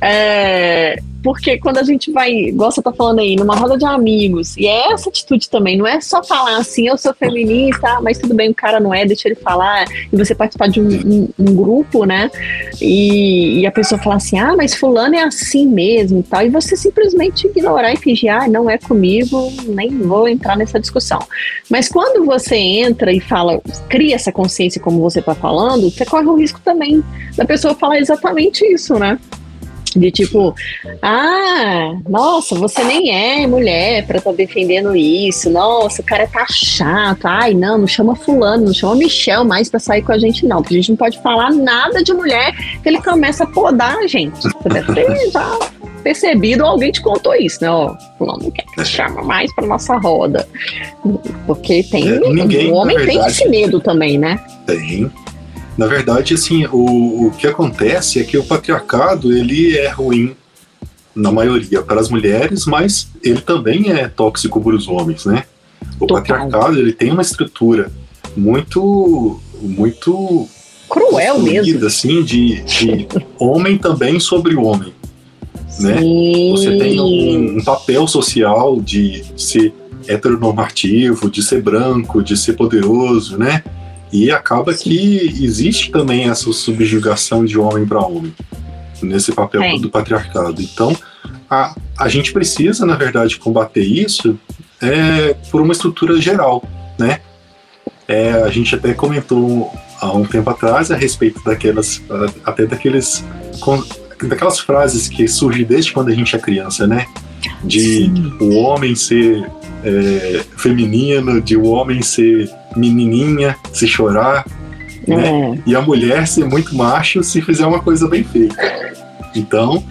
É, porque quando a gente vai, igual você tá falando aí, numa roda de amigos, e é essa atitude também, não é só falar assim, eu sou feminista, mas tudo bem, o cara não é, deixa ele falar, e você participar de um, um, um grupo, né? E, e, a pessoa falar assim, ah, mas fulano é assim mesmo e tal, e você simplesmente ignorar e fingir, ah, não é comigo, nem vou entrar nessa discussão. Mas quando você entra e fala, cria essa consciência como você tá falando, você corre o risco também da pessoa falar exatamente isso, né? De tipo, ah, nossa, você nem é mulher estar tá defendendo isso. Nossa, o cara tá chato. Ai, não, não chama fulano, não chama Michel mais para sair com a gente, não. Porque a gente não pode falar nada de mulher que ele começa a podar a gente. Você deve ter já percebido, alguém te contou isso, né? Ó, fulano não quer que chama mais para nossa roda. Porque tem. É, ninguém, o homem tem esse medo também, né? Tem. Na verdade, assim, o, o que acontece é que o patriarcado ele é ruim na maioria para as mulheres, mas ele também é tóxico para os homens, né? O Total. patriarcado ele tem uma estrutura muito muito cruel mesmo, assim, de, de [laughs] homem também sobre homem, né? Você tem um, um papel social de ser heteronormativo, de ser branco, de ser poderoso, né? E acaba que existe também essa subjugação de homem para homem nesse papel é. do patriarcado. Então, a, a gente precisa, na verdade, combater isso é, por uma estrutura geral, né? É, a gente até comentou há um tempo atrás a respeito daquelas, até daqueles, daquelas frases que surgem desde quando a gente é criança, né? De Sim. o homem ser é, feminino, de o homem ser menininha, se chorar, né? é. né? E a mulher ser muito macho se fizer uma coisa bem feita. Então,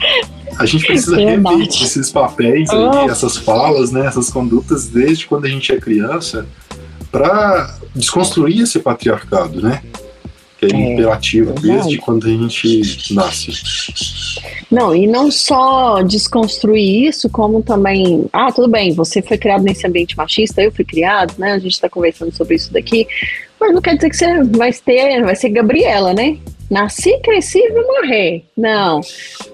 a gente [laughs] precisa rever esses papéis aí, oh. essas falas, né, essas condutas desde quando a gente é criança, para desconstruir esse patriarcado, né? É, é desde quando a gente nasce. Não, e não só desconstruir isso, como também. Ah, tudo bem, você foi criado nesse ambiente machista, eu fui criado, né? A gente está conversando sobre isso daqui. Mas não quer dizer que você vai ter, vai ser Gabriela, né? Nasci, cresci e vou morrer. Não.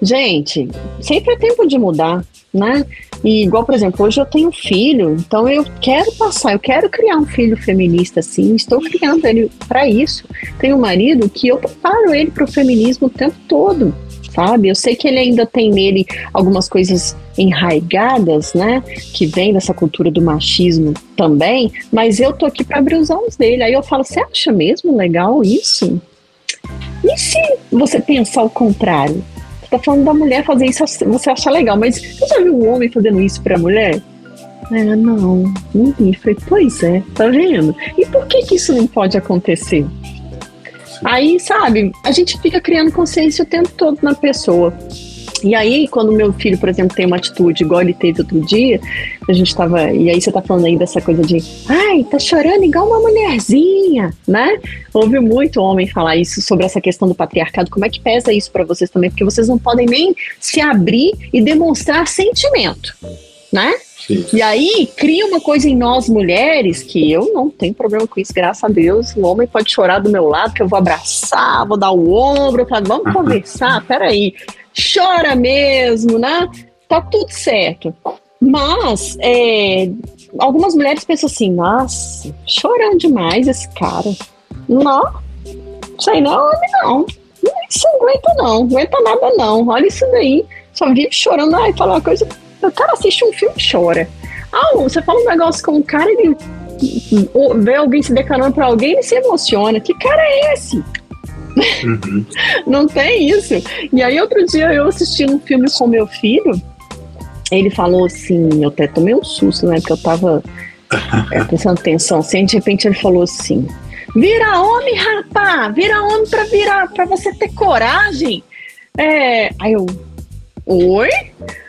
Gente, sempre é tempo de mudar, né? E igual, por exemplo, hoje eu tenho filho, então eu quero passar, eu quero criar um filho feminista assim, estou criando ele para isso. Tenho um marido que eu preparo ele para o feminismo o tempo todo sabe? Eu sei que ele ainda tem nele algumas coisas enraigadas, né? Que vem dessa cultura do machismo também, mas eu tô aqui para abrir os olhos dele. Aí eu falo, você acha mesmo legal isso? E se você pensar o contrário? Tá falando da mulher fazer isso, você acha legal, mas você já viu um homem fazendo isso pra mulher? É, não, não vi. Falei, pois é, tá vendo? E por que que isso não pode acontecer? Aí, sabe, a gente fica criando consciência o tempo todo na pessoa. E aí, quando meu filho, por exemplo, tem uma atitude igual ele teve outro dia, a gente tava. E aí você tá falando aí dessa coisa de ai, tá chorando igual uma mulherzinha, né? Ouve muito homem falar isso sobre essa questão do patriarcado. Como é que pesa isso para vocês também? Porque vocês não podem nem se abrir e demonstrar sentimento, né? Sim. E aí cria uma coisa em nós mulheres que eu não tenho problema com isso, graças a Deus. O homem pode chorar do meu lado, que eu vou abraçar, vou dar o ombro, falar, vamos conversar, peraí, chora mesmo, né? Tá tudo certo. Mas é, algumas mulheres pensam assim, nossa, chorando demais esse cara. Não, sei não, homem não. Isso não aguenta não, não aguenta nada não. Olha isso daí. Só vive chorando. Ai, fala uma coisa. O cara assiste um filme e chora. Ah, você fala um negócio com um cara, ele vê alguém se declarando pra alguém e se emociona. Que cara é esse? Uhum. não tem isso. E aí, outro dia, eu assisti um filme com meu filho. Ele falou assim, eu até tomei um susto, né? Porque eu tava é, prestando atenção assim, de repente ele falou assim: Vira homem, rapá! Vira homem pra virar, para você ter coragem. É, aí eu, oi?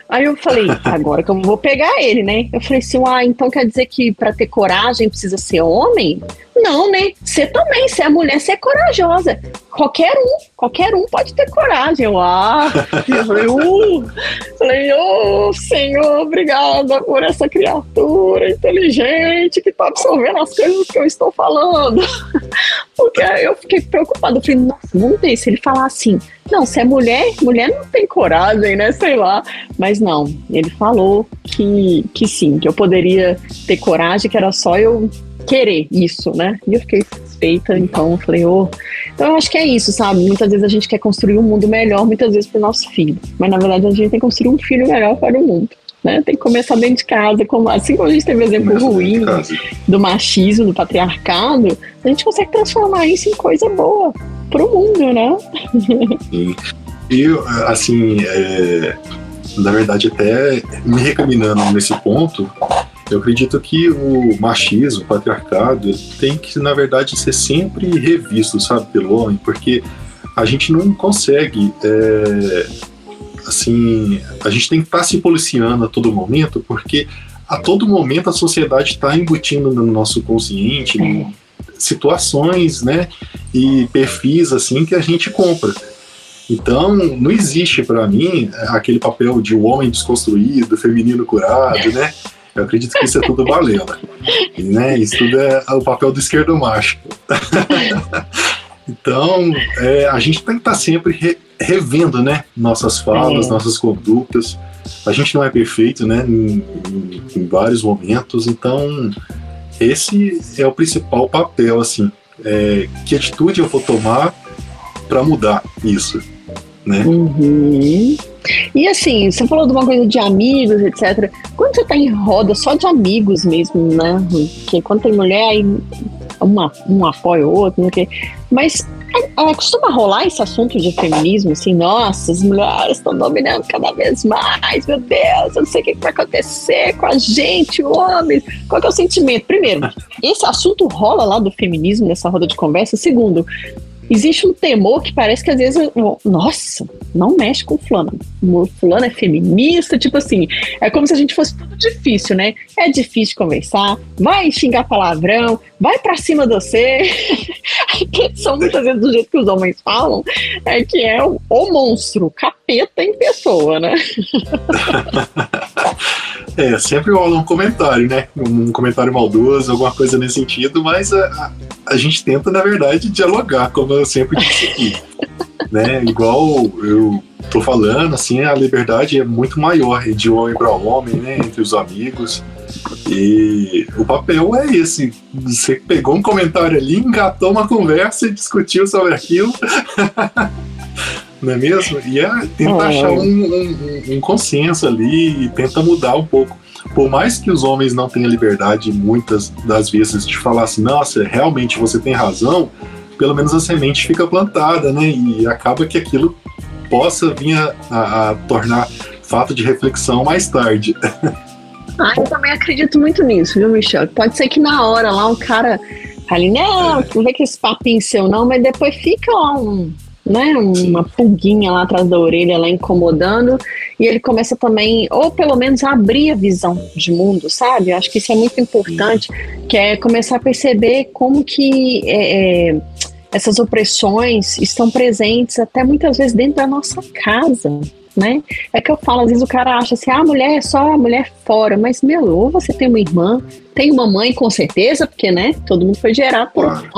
Aí eu falei, agora que eu vou pegar ele, né? Eu falei assim, ah, então quer dizer que para ter coragem precisa ser homem? Não, né? Você também, se é mulher, você é corajosa. Qualquer um, qualquer um pode ter coragem. Eu, ah, [laughs] eu falei, uh, falei, oh, Senhor, obrigada por essa criatura inteligente que tá absorvendo as coisas que eu estou falando. [laughs] Porque eu fiquei preocupada. Eu falei, nossa, vamos ver se ele falar assim. Não, se é mulher, mulher não tem coragem, né? Sei lá. Mas não, ele falou que, que sim, que eu poderia ter coragem, que era só eu querer isso, né? E eu fiquei satisfeita, então eu falei, oh. Então eu acho que é isso, sabe? Muitas vezes a gente quer construir um mundo melhor, muitas vezes para o nosso filho. Mas na verdade a gente tem que construir um filho melhor para o mundo. Né? Tem que começar dentro de casa, como, assim como a gente teve exemplo ruim do machismo, do patriarcado, a gente consegue transformar isso em coisa boa para o mundo, né? Sim. E, assim, é, na verdade, até me recaminando nesse ponto, eu acredito que o machismo, o patriarcado, tem que, na verdade, ser sempre revisto, sabe, pelo homem, porque a gente não consegue, é, assim, a gente tem que estar tá se policiando a todo momento, porque a todo momento a sociedade está embutindo no nosso consciente é. situações, né, e perfis, assim, que a gente compra. Então, não existe para mim aquele papel de o homem desconstruído, feminino curado, né? Eu acredito que isso é tudo balela. E, né, isso tudo é o papel do esquerdo macho. [laughs] então, é, a gente tem que estar tá sempre re, revendo né, nossas falas, é. nossas condutas. A gente não é perfeito né, em, em, em, vários momentos, então esse é o principal papel. assim. É, que atitude eu vou tomar para mudar isso? Né? Uhum. E assim, você falou de uma coisa de amigos, etc. Quando você tá em roda só de amigos mesmo, né? Porque quando tem mulher, aí uma, um apoia o outro, não sei Mas é, é, costuma rolar esse assunto de feminismo, assim, nossa, as mulheres estão dominando cada vez mais, meu Deus, eu não sei o que vai acontecer com a gente, homens. Qual é o sentimento? Primeiro, esse assunto rola lá do feminismo nessa roda de conversa. Segundo, existe um temor que parece que às vezes, nossa, não mexe com fulano. O fulano é feminista, tipo assim, é como se a gente fosse tudo difícil, né? É difícil conversar, vai xingar palavrão, vai para cima de você. [laughs] são muitas vezes do jeito que os homens falam, é que é o, o monstro, capeta em pessoa, né? [laughs] é, sempre rola um comentário, né? Um comentário maldoso, alguma coisa nesse sentido, mas a, a, a gente tenta, na verdade, dialogar, como sempre disse aqui. né? Igual eu tô falando, assim, a liberdade é muito maior de homem para homem, né? Entre os amigos. E o papel é esse. Você pegou um comentário ali, engatou uma conversa e discutiu sobre aquilo. [laughs] Não é mesmo? E é, tenta é. achar um, um, um, consenso ali e tenta mudar um pouco. Por mais que os homens não tenham liberdade muitas das vezes de falar assim, nossa, realmente você tem razão, pelo menos a semente fica plantada, né? E acaba que aquilo possa vir a, a, a tornar fato de reflexão mais tarde. [laughs] Ah, eu também acredito muito nisso, viu, Michel? Pode ser que na hora lá o cara fale, não, não vê que esse papinho seu não, mas depois fica lá um, né, uma pulguinha lá atrás da orelha, lá incomodando, e ele começa também, ou pelo menos a abrir a visão de mundo, sabe? Acho que isso é muito importante, que é começar a perceber como que é, é, essas opressões estão presentes até muitas vezes dentro da nossa casa, né? É que eu falo, às vezes o cara acha assim, ah, a mulher é só a mulher fora, mas, meu, ou você tem uma irmã, tem uma mãe com certeza, porque, né, todo mundo foi gerado por claro.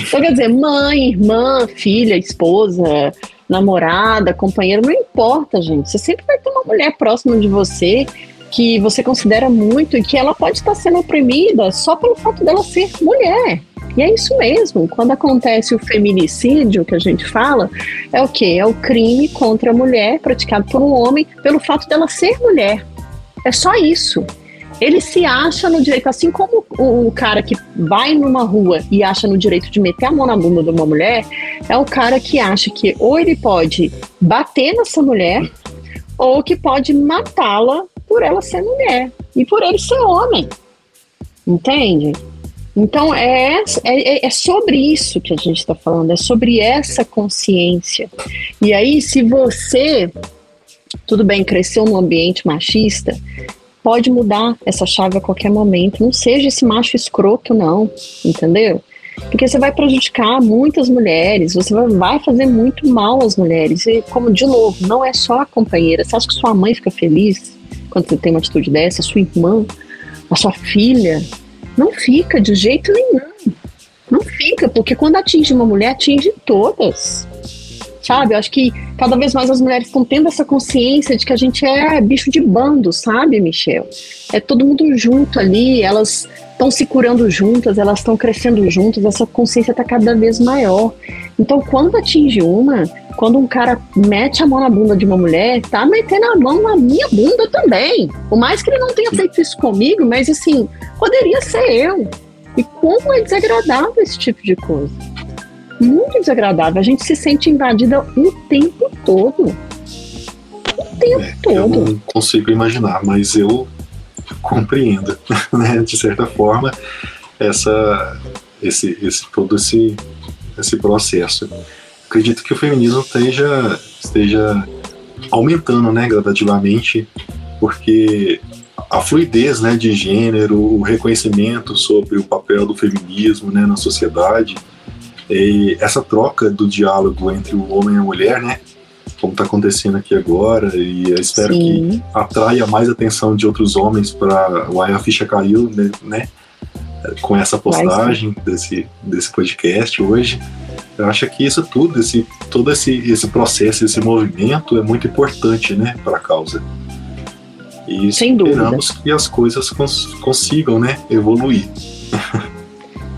Então, quer dizer, mãe, irmã, filha, esposa, namorada, companheira, não importa, gente. Você sempre vai ter uma mulher próxima de você que você considera muito e que ela pode estar sendo oprimida só pelo fato dela ser mulher. E é isso mesmo. Quando acontece o feminicídio, que a gente fala, é o quê? É o crime contra a mulher praticado por um homem pelo fato dela ser mulher. É só isso. Ele se acha no direito, assim como o, cara que vai numa rua e acha no direito de meter a mão na bunda de uma mulher, é o cara que acha que ou ele pode bater nessa mulher ou que pode matá-la por ela ser mulher e por ele ser homem. Entende? Então é, é, é sobre isso que a gente está falando, é sobre essa consciência. E aí, se você, tudo bem, cresceu num ambiente machista, pode mudar essa chave a qualquer momento. Não seja esse macho escroto, não, entendeu? Porque você vai prejudicar muitas mulheres, você vai fazer muito mal às mulheres. E, como, de novo, não é só a companheira. Você acha que sua mãe fica feliz quando você tem uma atitude dessa? Sua irmã, a sua filha? Não fica de jeito nenhum. Não fica, porque quando atinge uma mulher, atinge todas sabe? Eu acho que cada vez mais as mulheres estão tendo essa consciência de que a gente é bicho de bando, sabe, Michel? É todo mundo junto ali, elas estão se curando juntas, elas estão crescendo juntas, essa consciência está cada vez maior. Então, quando atinge uma, quando um cara mete a mão na bunda de uma mulher, tá metendo a mão na minha bunda também. Por mais que ele não tenha feito isso comigo, mas assim, poderia ser eu. E como é desagradável esse tipo de coisa muito desagradável. A gente se sente invadida o tempo todo. O tempo é, todo. Eu não consigo imaginar, mas eu compreendo, [laughs] né, de certa forma, essa, esse, esse, todo esse, esse processo. Acredito que o feminismo esteja, esteja aumentando né, gradativamente, porque a fluidez né, de gênero, o reconhecimento sobre o papel do feminismo né, na sociedade, e essa troca do diálogo entre o homem e a mulher, né? Como está acontecendo aqui agora, e eu espero Sim. que atraia mais atenção de outros homens para o a ficha caiu, né, né? Com essa postagem desse, desse podcast hoje. Eu acho que isso tudo, esse, todo esse, esse processo, esse movimento é muito importante, né, para a causa. E esperamos que as coisas cons consigam, né, evoluir. [laughs]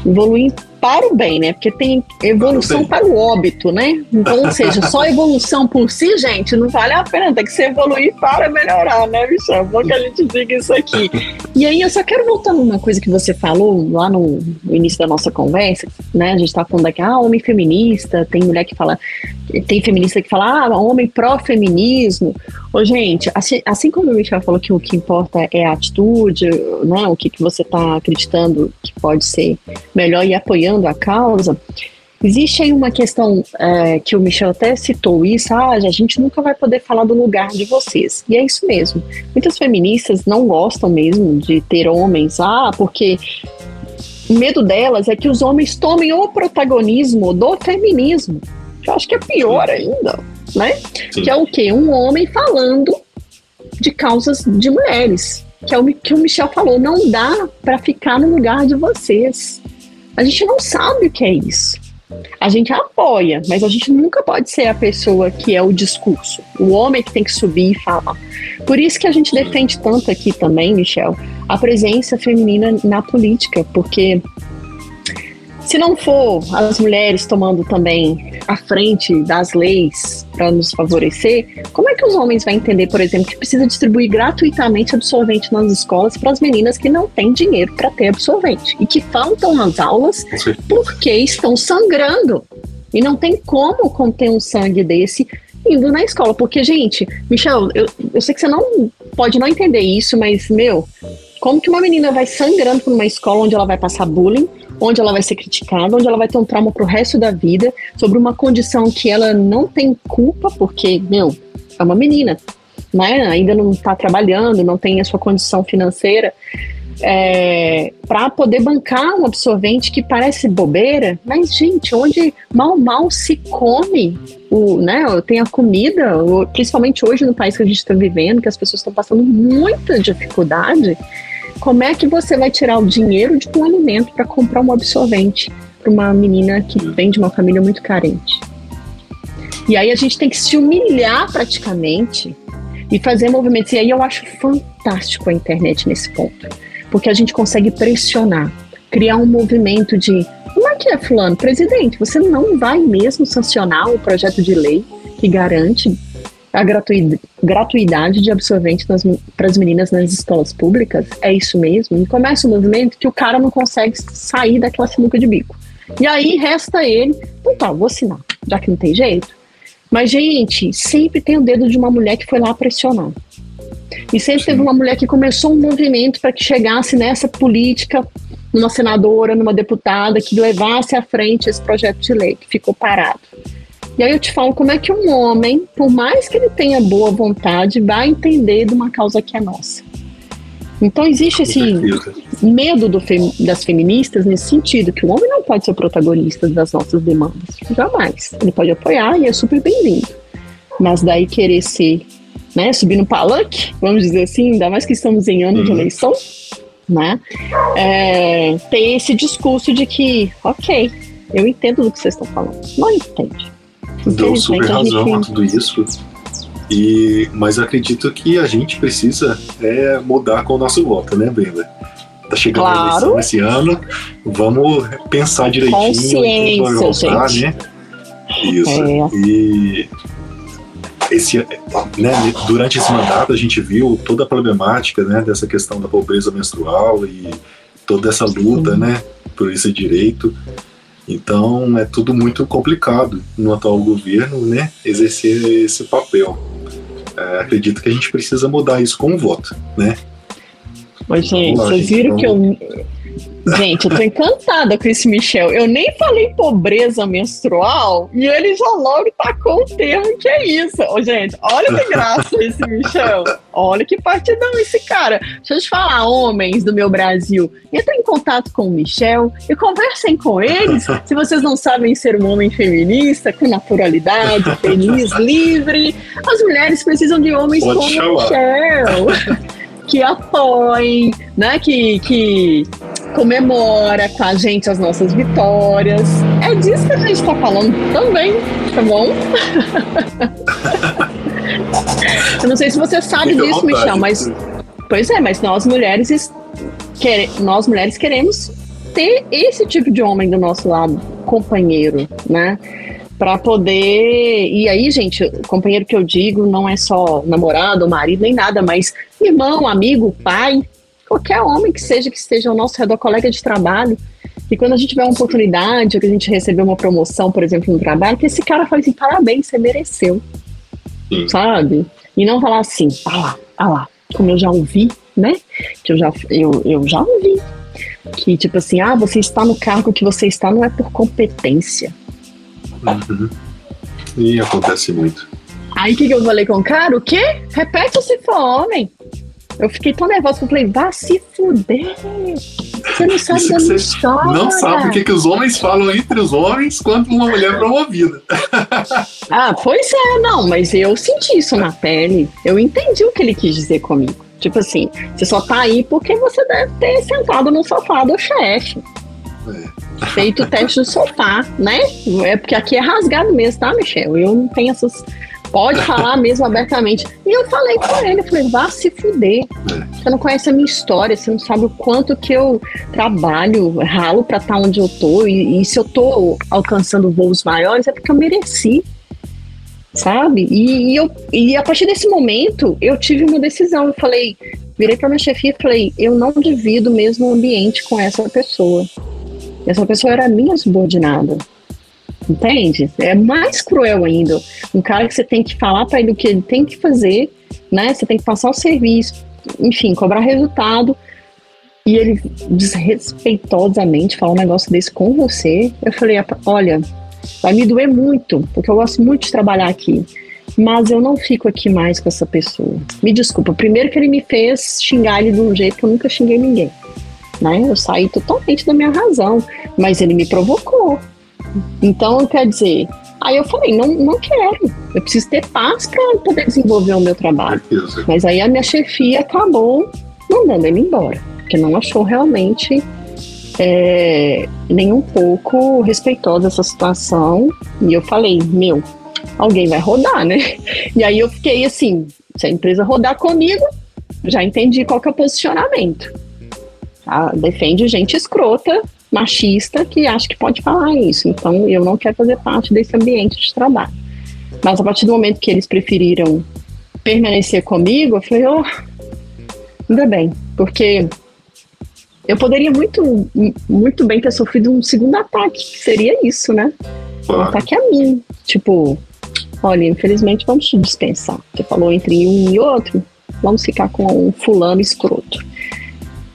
Evoluir para o bem, né? Porque tem evolução para o óbito, né? Então, ou seja, só evolução por si, gente, não vale a pena, tem que se evoluir para melhorar, né, Michel? É bom que a gente diga isso aqui. E aí, eu só quero voltar numa coisa que você falou lá no, no início da nossa conversa, né? A gente tá falando aqui, ah, homem feminista, tem mulher que fala, tem feminista que fala, ah, homem pró-feminismo. Ô, gente, assim, assim como o Michel falou que o que importa é a atitude, né? O que, que você tá acreditando que pode ser melhor e apoiando apoiando a causa, existe aí uma questão é, que o Michel até citou isso, ah, a gente nunca vai poder falar do lugar de vocês. E é isso mesmo. Muitas feministas não gostam mesmo de ter homens, ah, porque o medo delas é que os homens tomem o protagonismo do feminismo. Eu acho que é pior ainda, né? Sim. Que é o quê? Um homem falando de causas de mulheres. Que é o que o Michel falou, não dá para ficar no lugar de vocês. A gente não sabe o que é isso. A gente apoia, mas a gente nunca pode ser a pessoa que é o discurso, o homem que tem que subir e falar. Por isso que a gente defende tanto aqui também, Michel, a presença feminina na política, porque se não for as mulheres tomando também a frente das leis para nos favorecer, como é que os homens vão entender, por exemplo, que precisa distribuir gratuitamente absorvente nas escolas para as meninas que não têm dinheiro para ter absorvente e que faltam nas aulas porque estão sangrando e não tem como conter um sangue desse indo na escola? Porque, gente, Michel, eu, eu sei que você não pode não entender isso, mas, meu, como que uma menina vai sangrando por uma escola onde ela vai passar bullying? onde ela vai ser criticada, onde ela vai ter um trauma pro resto da vida, sobre uma condição que ela não tem culpa, porque, meu, é uma menina, né? Ainda não está trabalhando, não tem a sua condição financeira. É, para poder bancar um absorvente que parece bobeira, mas gente, onde mal mal se come, o, né, tem a comida, principalmente hoje no país que a gente está vivendo, que as pessoas estão passando muita dificuldade, como é que você vai tirar o dinheiro de um alimento para comprar um absorvente para uma menina que vem de uma família muito carente? E aí a gente tem que se humilhar praticamente e fazer movimentos. E aí eu acho fantástico a internet nesse ponto, porque a gente consegue pressionar, criar um movimento de como é que é, Fulano? Presidente, você não vai mesmo sancionar o projeto de lei que garante a gratuidade de absorvente para as meninas nas escolas públicas? É isso mesmo? E começa um movimento que o cara não consegue sair daquela sinuca de bico. E aí resta ele, então tá, vou assinar, já que não tem jeito. Mas, gente, sempre tem o dedo de uma mulher que foi lá pressionar. E sempre teve uma mulher que começou um movimento para que chegasse nessa política, numa senadora, numa deputada, que levasse à frente esse projeto de lei, que ficou parado. E aí eu te falo como é que um homem, por mais que ele tenha boa vontade, vai entender de uma causa que é nossa. Então existe esse medo fem, das feministas nesse sentido, que o homem não pode ser protagonista das nossas demandas. Jamais. Ele pode apoiar e é super bem-vindo. Mas daí querer ser, né, subir no palanque, vamos dizer assim, ainda mais que estamos em ano uhum. de eleição, né? É, ter esse discurso de que, ok, eu entendo do que vocês estão falando. Não entende. Dou super razão a tudo isso. E, mas acredito que a gente precisa é, mudar com o nosso voto, né, Brenda? Tá chegando claro. a eleição esse ano, vamos pensar direitinho Consciência, votar, gente. né? Isso. É. E esse, né, durante esse mandato a gente viu toda a problemática né, dessa questão da pobreza menstrual e toda essa luta né, por esse direito. Então é tudo muito complicado no atual governo né, exercer esse papel é, acredito que a gente precisa mudar isso com o voto, né? Mas, gente, vocês viram que eu. Gente, eu tô encantada com esse Michel. Eu nem falei pobreza menstrual e ele já logo tacou o termo que é isso. Ô, gente, olha que graça esse Michel. Olha que partidão esse cara. Deixa eu te falar, homens do meu Brasil, entrem em contato com o Michel e conversem com eles. Se vocês não sabem ser um homem feminista, com naturalidade, feliz, livre, as mulheres precisam de homens Pode como chamar. Michel. Que apoiem, né? Que, que comemora com a gente as nossas vitórias. É disso que a gente está falando também, tá bom? [laughs] Eu não sei se você sabe Fica disso, Michel, mas. Pois é, mas nós mulheres, quer, nós mulheres queremos ter esse tipo de homem do nosso lado, companheiro, né? Para poder. E aí, gente, companheiro que eu digo não é só namorado, marido, nem nada, mas irmão, amigo, pai, qualquer homem que seja, que esteja ao nosso redor, colega de trabalho, e quando a gente tiver uma oportunidade, ou que a gente receber uma promoção, por exemplo, no trabalho, que esse cara fale assim, parabéns, você mereceu. Sim. Sabe? E não falar assim, ah lá, ah lá, como eu já ouvi, né? Que eu já, eu, eu já ouvi. Que tipo assim, ah, você está no cargo que você está não é por competência. Uhum. E acontece muito. Aí o que, que eu falei com o cara? O quê? Repete se for homem. Eu fiquei tão nervosa que eu falei, vá se fuder. Você não sabe da minha história. Não sabe o que, que os homens falam entre os homens quanto uma mulher promovida. [laughs] ah, pois é, não, mas eu senti isso na pele. Eu entendi o que ele quis dizer comigo. Tipo assim, você só tá aí porque você deve ter sentado no sofá do chefe. É. Feito o teste do sofá, né? É porque aqui é rasgado mesmo, tá, Michel? Eu não tenho essas Pode falar mesmo abertamente. E eu falei com ele, eu falei, vá se fuder. Você não conhece a minha história, você não sabe o quanto que eu trabalho, ralo para estar tá onde eu tô. E, e, se eu tô alcançando voos maiores, é porque eu mereci. Sabe? E, e, eu, e a partir desse momento, eu tive uma decisão. Eu falei, virei para minha chefia e falei, eu não divido o mesmo ambiente com essa pessoa. Essa pessoa era minha subordinada. Entende? É mais cruel ainda. Um cara que você tem que falar para ele o que ele tem que fazer, né? Você tem que passar o serviço, enfim, cobrar resultado. E ele desrespeitosamente falar um negócio desse com você. Eu falei: olha, vai me doer muito, porque eu gosto muito de trabalhar aqui. Mas eu não fico aqui mais com essa pessoa. Me desculpa. Primeiro que ele me fez xingar ele de um jeito que eu nunca xinguei ninguém. Né? Eu saí totalmente da minha razão. Mas ele me provocou. Então, quer dizer, aí eu falei, não, não quero. Eu preciso ter paz para poder desenvolver o meu trabalho. Mas aí a minha chefia acabou mandando ele embora, porque não achou realmente é, nem um pouco respeitosa essa situação. E eu falei, meu, alguém vai rodar, né? [laughs] E aí eu fiquei assim, Se a empresa rodar comigo, já entendi qual que é o posicionamento. Tá? Defende gente escrota, machista, que acha que pode falar isso. Então, eu não quero fazer parte desse ambiente de trabalho. Mas a partir do momento que eles preferiram permanecer comigo, eu falei, oh, ainda bem, porque eu poderia muito, muito bem ter sofrido um segundo ataque, que seria isso, né? Um ataque a mim. Tipo, olha, infelizmente vamos te dispensar. Você falou entre um e outro, vamos ficar com um fulano escroto.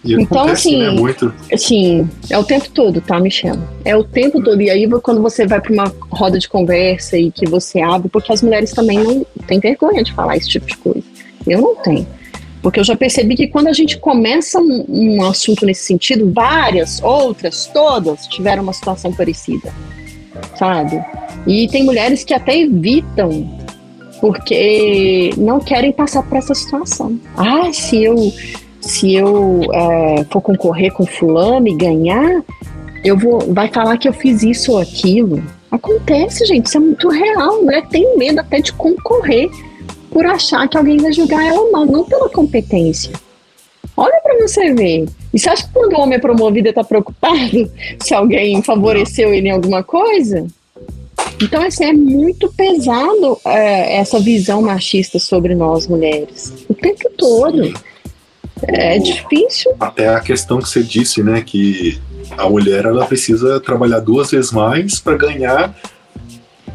E então, assim, né, muito. assim, é o tempo todo, tá, Michelle? É o tempo todo. E aí, quando você vai para uma roda de conversa e que você abre, porque as mulheres também não têm vergonha de falar esse tipo de coisa. Eu não tenho. Porque eu já percebi que quando a gente começa um, um assunto nesse sentido, várias, outras, todas tiveram uma situação parecida, sabe? E tem mulheres que até evitam porque não querem passar por essa situação. Ah, se eu se eu é, for concorrer com fulano e ganhar, eu vou vai falar que eu fiz isso ou aquilo. Acontece, gente, isso é muito real. A mulher tem medo até de concorrer por achar que alguém vai julgar ela mal, não pela competência. Olha para você ver. E você acha que quando o homem é promovido está preocupado [laughs] se alguém favoreceu ele em alguma coisa? Então, assim, é muito pesado é, essa visão machista sobre nós mulheres. O tempo todo. É difícil. Até a questão que você disse, né? Que a mulher ela precisa trabalhar duas vezes mais para ganhar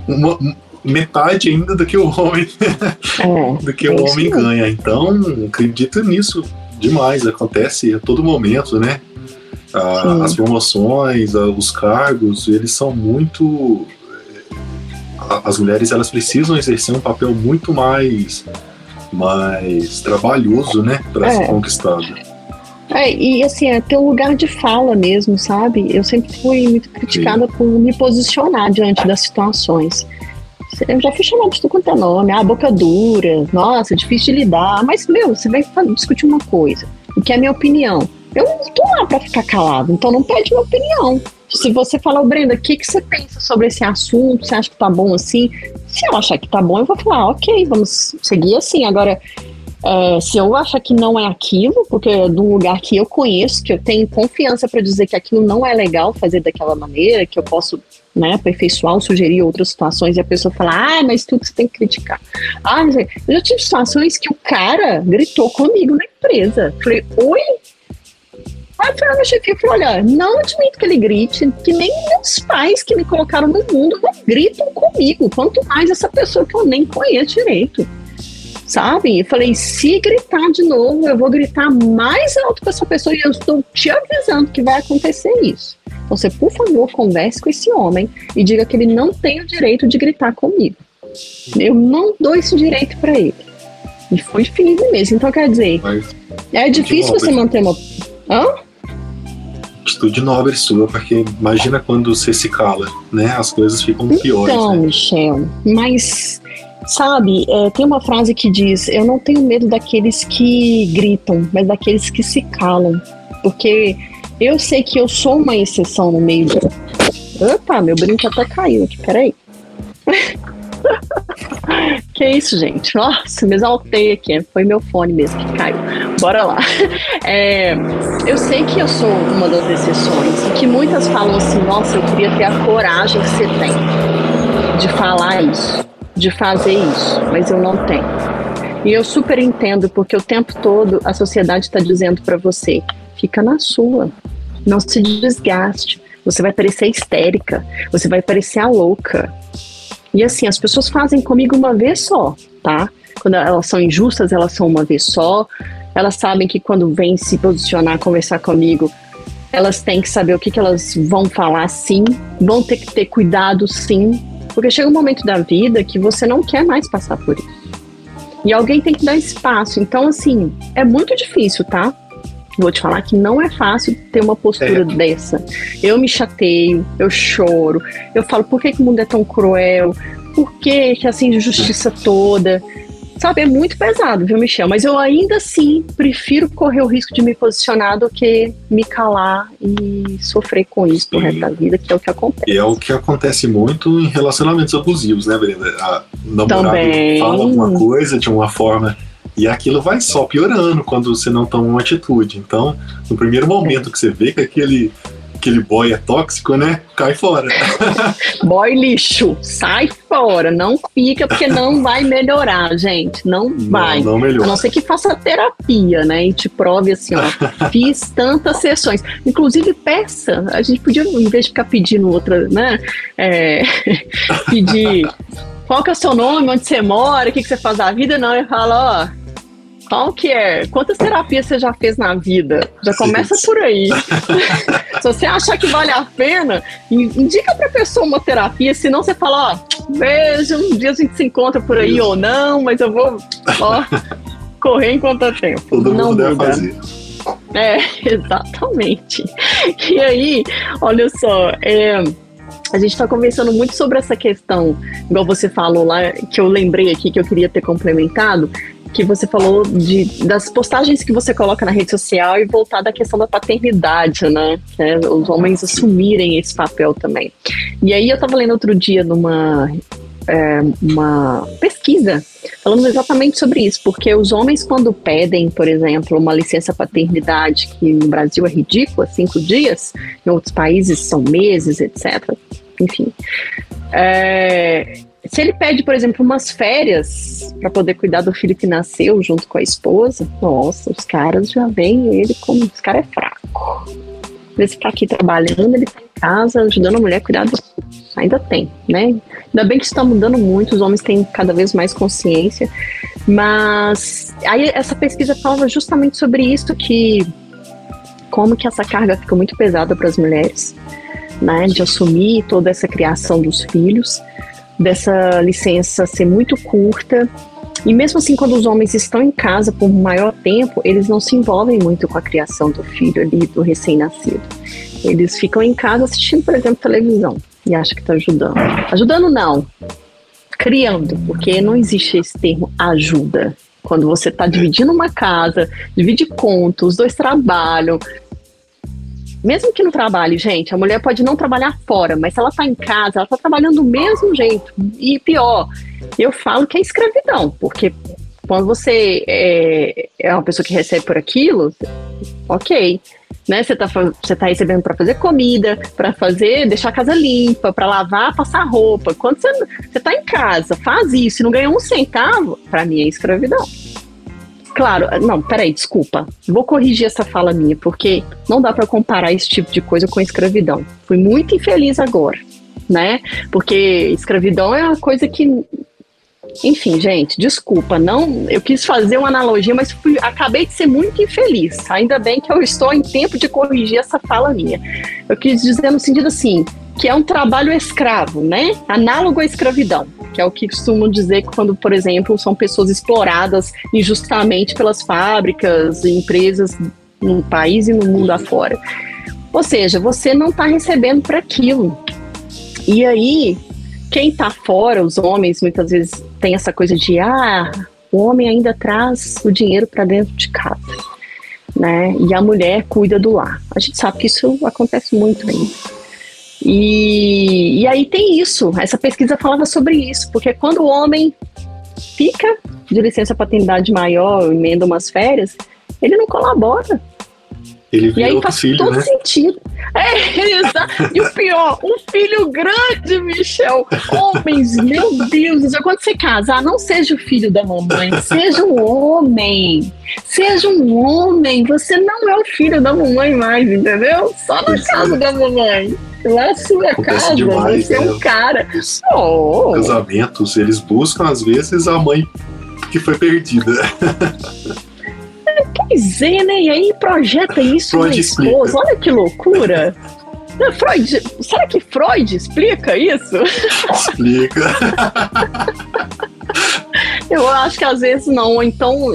uma, metade ainda do que o homem é, [laughs] do que o homem ganha. Então, acredito nisso demais. Acontece a todo momento, né? as promoções, os cargos, eles são muito as mulheres elas precisam exercer um papel muito mais mais trabalhoso, né, para é. ser conquistado. É, e assim, é ter um lugar de fala mesmo, sabe? Eu sempre fui muito criticada Sim. por me posicionar diante das situações. Eu já fui chamada de tudo quanto é nome, ah, boca dura, nossa, difícil de lidar. Mas, meu, você vai discutir uma coisa, o que é a minha opinião. Eu não tô lá para ficar calado, então não pede minha opinião. Se você falar, Brenda, o que, que você pensa sobre esse assunto? Você acha que tá bom assim? Se eu achar que tá bom, eu vou falar, ok, vamos seguir assim. Agora, é, se eu achar que não é aquilo, porque é de um lugar que eu conheço, que eu tenho confiança para dizer que aquilo não é legal fazer daquela maneira, que eu posso né, aperfeiçoar ou sugerir outras situações e a pessoa fala, ah, mas tudo você tem que criticar. Ah, eu já tive situações que o cara gritou comigo na empresa. Falei, oi? Aí foi meu chefe falou: olha, não admito que ele grite, que nem meus pais que me colocaram no mundo não gritam comigo, quanto mais essa pessoa que eu nem conheço direito. Sabe? E falei: se gritar de novo, eu vou gritar mais alto com essa pessoa e eu estou te avisando que vai acontecer isso. Então, você, por favor, converse com esse homem e diga que ele não tem o direito de gritar comigo. Eu não dou esse direito para ele. E foi firme mesmo. Então, quer dizer, Mas, é difícil você manter uma. Hã? Atitude nobre sua, porque imagina quando você se cala, né? As coisas ficam piores. Então, né? Michel, mas sabe, é, tem uma frase que diz: Eu não tenho medo daqueles que gritam, mas daqueles que se calam. Porque eu sei que eu sou uma exceção no meio de. Opa, meu brinco até caiu aqui, peraí. [laughs] que isso, gente? Nossa, me exaltei aqui. Foi meu fone mesmo que caiu. Bora lá. [laughs] É, eu sei que eu sou uma das exceções e que muitas falam assim: nossa, eu queria ter a coragem que você tem de falar isso, de fazer isso, mas eu não tenho. E eu super entendo, porque o tempo todo a sociedade está dizendo para você: fica na sua, não se desgaste. Você vai parecer histérica, você vai parecer a louca, e assim, as pessoas fazem comigo uma vez só, tá? Quando elas são injustas, elas são uma vez só. Elas sabem que quando vêm se posicionar, conversar comigo, elas têm que saber o que, que elas vão falar sim, vão ter que ter cuidado sim, porque chega um momento da vida que você não quer mais passar por isso. E alguém tem que dar espaço. Então, assim, é muito difícil, tá? Vou te falar que não é fácil ter uma postura é. dessa. Eu me chateio, eu choro, eu falo, por que, que o mundo é tão cruel? Por que, que essa injustiça toda? Sabe, é muito pesado, viu, Michel? Mas eu ainda assim prefiro correr o risco de me posicionar do que me calar e sofrer com isso pro resto da vida, que é o que acontece. E é o que acontece muito em relacionamentos abusivos, né, Brenda? A namorada Também. fala alguma coisa de uma forma E aquilo vai só piorando quando você não toma uma atitude. Então, no primeiro momento que você vê que aquele aquele boy é tóxico, né? Cai fora. [laughs] boy lixo, sai fora, não fica porque não vai melhorar, gente, não, não vai. Não melhora. A não ser que faça terapia, né? E te prove assim, ó, [laughs] fiz tantas sessões. Inclusive peça, a gente podia, em vez de ficar pedindo outra, né? É, [laughs] pedir qual que é o seu nome, onde você mora, o que, que você faz da vida, não, eu falo, ó, qual que é? Quantas terapias você já fez na vida? Já começa por aí. [laughs] Se você achar que vale a pena, indica pra pessoa uma terapia, senão você fala, ó, beijo, um dia a gente se encontra por aí Isso. ou não, mas eu vou, ó, [laughs] correr enquanto há tempo. Todo não mundo deve fazer. É, [laughs] exatamente. E aí, olha só, é, a gente está conversando muito sobre essa questão, igual você falou lá, que eu lembrei aqui que eu queria ter complementado, que você falou de, das postagens que você coloca na rede social e voltar da questão da paternidade, né? É, os homens assumirem esse papel também. E aí eu estava lendo outro dia numa é, uma pesquisa falando exatamente sobre isso, porque os homens quando pedem, por exemplo, uma licença paternidade que no Brasil é ridícula, cinco dias, em outros países são meses, etc. Enfim, é, se ele pede, por exemplo, umas férias para poder cuidar do filho que nasceu junto com a esposa, nossa, os caras já veem ele como. Esse cara é fraco. Ele está aqui trabalhando, ele está em casa ajudando a mulher a cuidar do. Ainda tem, né? Ainda bem que isso está mudando muito, os homens têm cada vez mais consciência. Mas aí essa pesquisa falava justamente sobre isso, que como que essa carga fica muito pesada para as mulheres, né? De assumir toda essa criação dos filhos dessa licença ser muito curta. E mesmo assim, quando os homens estão em casa por maior tempo, eles não se envolvem muito com a criação do filho ali, do recém-nascido. Eles ficam em casa assistindo, por exemplo, televisão e acham que está ajudando. Ajudando não, criando, porque não existe esse termo ajuda. Quando você está dividindo uma casa, divide contas, os dois trabalham, mesmo que no trabalhe, gente, a mulher pode não trabalhar fora, mas se ela está em casa, ela está trabalhando do mesmo jeito. E pior, eu falo que é escravidão, porque quando você é, é uma pessoa que recebe por aquilo, ok. Né, você está você tá recebendo para fazer comida, para fazer, deixar a casa limpa, para lavar, passar roupa. Quando você está em casa, faz isso e não ganha um centavo, para mim é escravidão. Claro, não, peraí, desculpa. Vou corrigir essa fala minha, porque não dá para comparar esse tipo de coisa com escravidão. Fui muito infeliz agora, né? Porque escravidão é uma coisa que. Enfim, gente, desculpa, não, eu quis fazer uma analogia, mas fui, acabei de ser muito infeliz. Ainda bem que eu estou em tempo de corrigir essa fala minha. Eu quis dizer no sentido assim, que é um trabalho escravo, né? Análogo à escravidão, que é o que costumam dizer quando, por exemplo, são pessoas exploradas injustamente pelas fábricas e empresas no país e no mundo afora. Ou seja, você não está recebendo para aquilo. E aí, quem está fora, os homens, muitas vezes tem essa coisa de ah, o homem ainda traz o dinheiro para dentro de casa. Né? E a mulher cuida do lar. A gente sabe que isso acontece muito ainda. E, e aí tem isso, essa pesquisa falava sobre isso, porque quando o homem fica de licença paternidade maior, emenda umas férias, ele não colabora. Ele e aí faz filho, todo né? sentido. [laughs] É, exato. E o pior, um filho grande, Michel. Homens, meu Deus, quando você casar, não seja o filho da mamãe, seja um homem. Seja um homem. Você não é o filho da mamãe mais, entendeu? Só na casa da mamãe. Na sua Acontece casa, demais, você né? é um né? cara. Os oh. casamentos, eles buscam, às vezes, a mãe que foi perdida. Pois é, né? E aí projeta isso Freud na esposa. Explica. Olha que loucura. Freud, será que Freud explica isso? Explica. Eu acho que às vezes não. Então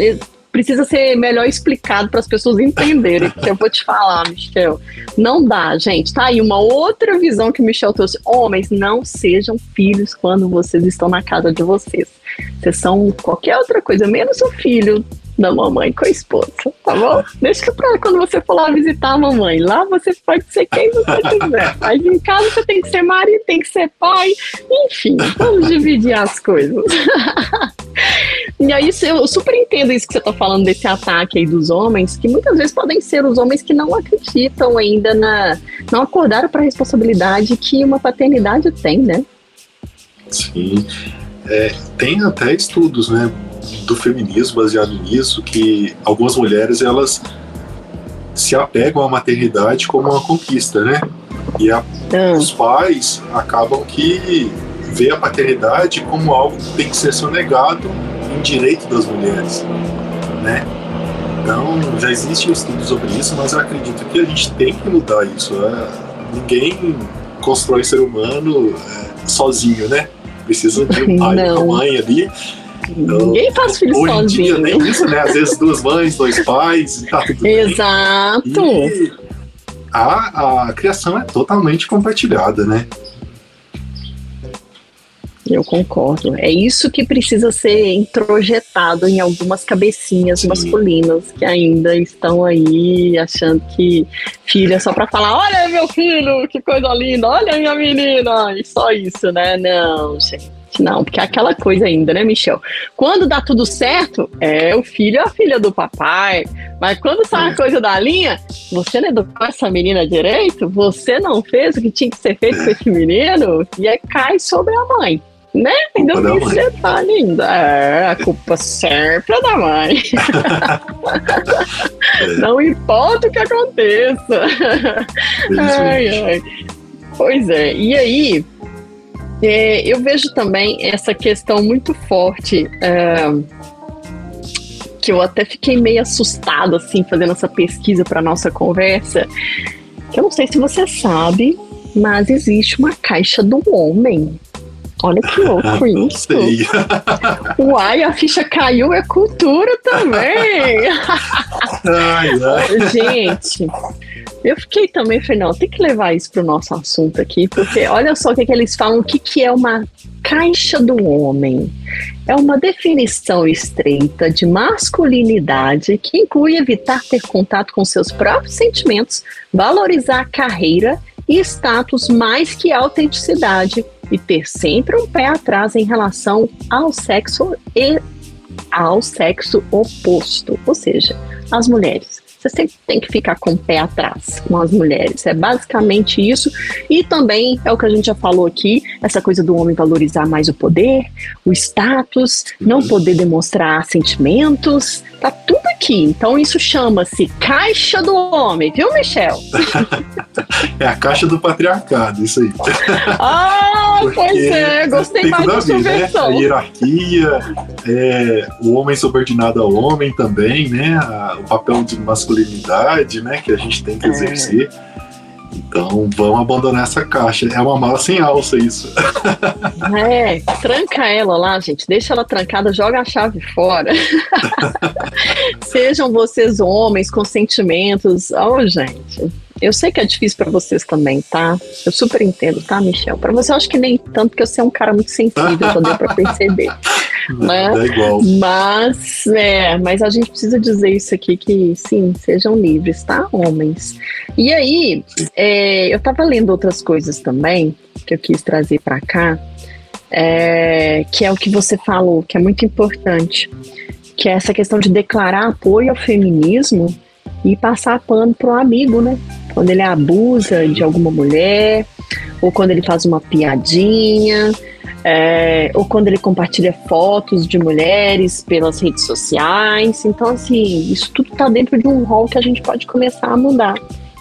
precisa ser melhor explicado para as pessoas entenderem. Que eu vou te falar, Michel. Não dá, gente. Tá aí uma outra visão que o Michel trouxe. Homens, não sejam filhos quando vocês estão na casa de vocês. Vocês são qualquer outra coisa, menos o filho da mamãe com a esposa, tá bom? Deixa pra quando você for lá visitar a mamãe. Lá você pode ser quem você quiser. Mas em casa você tem que ser marido, tem que ser pai. Enfim, vamos dividir as coisas. [laughs] E aí eu super entendo isso que você está falando desse ataque aí dos homens, que muitas vezes podem ser os homens que não acreditam ainda na. não acordaram para a responsabilidade que uma paternidade tem, né? Sim. É, tem até estudos, né, do feminismo baseado nisso, que algumas mulheres elas se apegam à maternidade como uma conquista, né? E a, ah. os pais acabam que vê a paternidade como algo que tem que ser sonegado em direito das mulheres, né? Então, já existe um estudo sobre isso, mas eu acredito que a gente tem que mudar isso. É, ninguém constrói ser humano é, sozinho, né? Precisa de um pai e uma mãe ali. Então, Ninguém faz filho hoje sozinho. Em dia, nem isso, né? Às vezes duas mães, dois pais, tá tudo Exato. bem. E a, a criação é totalmente compartilhada, né? Eu concordo. É isso que precisa ser introjetado em algumas cabecinhas Sim. masculinas que ainda estão aí achando que filho é só para falar: olha meu filho, que coisa linda, olha minha menina, e só isso, né? Não, gente. Não, porque é aquela coisa ainda, né, Michel? Quando dá tudo certo, é o filho é a filha do papai. Mas quando sai a coisa da linha, você não educou essa menina direito, você não fez o que tinha que ser feito com esse menino, e aí cai sobre a mãe. Né? Ainda tem esse detalhe ainda. É, a culpa sempre é da mãe. [laughs] Não importa o que aconteça. Ai, ai. Pois é. E aí, é, eu vejo também essa questão muito forte. É, que eu até fiquei meio assustado assim fazendo essa pesquisa para nossa conversa. Que eu não sei se você sabe, mas existe uma caixa do homem. Olha que [laughs] louco isso. Uai, a ficha caiu, é cultura também. ai, ai. Gente, eu fiquei também, falei, não, tem que levar isso para o nosso assunto aqui, porque olha só o que, que eles falam, o que, que é uma caixa do homem. É uma definição estreita de masculinidade que inclui evitar ter contato com seus próprios sentimentos, valorizar a carreira e status mais que autenticidade e ter sempre um pé atrás em relação ao sexo e ao sexo oposto, ou seja, as mulheres. Você sempre tem que ficar com o pé atrás com as mulheres. É basicamente isso. E também é o que a gente já falou aqui: essa coisa do homem valorizar mais o poder, o status, não poder demonstrar sentimentos. Tá tudo aqui. Então isso chama-se caixa do homem, viu, Michel? [laughs] é a caixa do patriarcado, isso aí. Ah, pois é, gostei mais da sua né? A hierarquia, é, o homem subordinado ao homem também, né? o papel de masculinidade, né? Que a gente tem que é. exercer. Então vamos abandonar essa caixa. É uma mala sem alça isso. [laughs] É, tranca ela lá, gente. Deixa ela trancada, joga a chave fora. [laughs] [laughs] Sejam vocês homens com sentimentos. Oh, gente. Eu sei que é difícil para vocês também, tá? Eu super entendo, tá, Michel? Para você eu acho que nem tanto, porque você é um cara muito sensível, só deu para perceber. [laughs] né? É igual. Mas, é, mas a gente precisa dizer isso aqui, que sim, sejam livres, tá, homens? E aí, é, eu tava lendo outras coisas também, que eu quis trazer para cá, é, que é o que você falou, que é muito importante, que é essa questão de declarar apoio ao feminismo e passar pano para um amigo, né? Quando ele abusa de alguma mulher, ou quando ele faz uma piadinha, é, ou quando ele compartilha fotos de mulheres pelas redes sociais. Então, assim, isso tudo está dentro de um rol que a gente pode começar a mudar.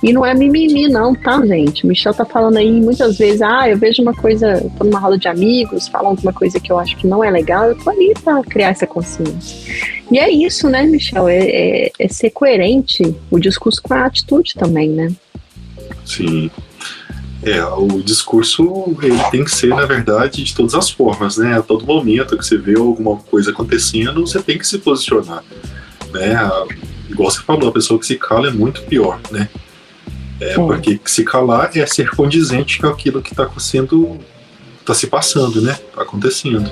E não é mimimi, não, tá, gente? Michel tá falando aí muitas vezes, ah, eu vejo uma coisa, tô numa roda de amigos, falam alguma coisa que eu acho que não é legal, eu tô ali pra criar essa consciência. E é isso, né, Michel? É, é, é ser coerente o discurso com a atitude também, né? Sim. É, o discurso ele tem que ser, na verdade, de todas as formas, né? A todo momento que você vê alguma coisa acontecendo, você tem que se posicionar, né? Igual você falou, a pessoa que se cala é muito pior, né? É, porque se calar é ser condizente com aquilo que está sendo, está se passando, né? Está acontecendo.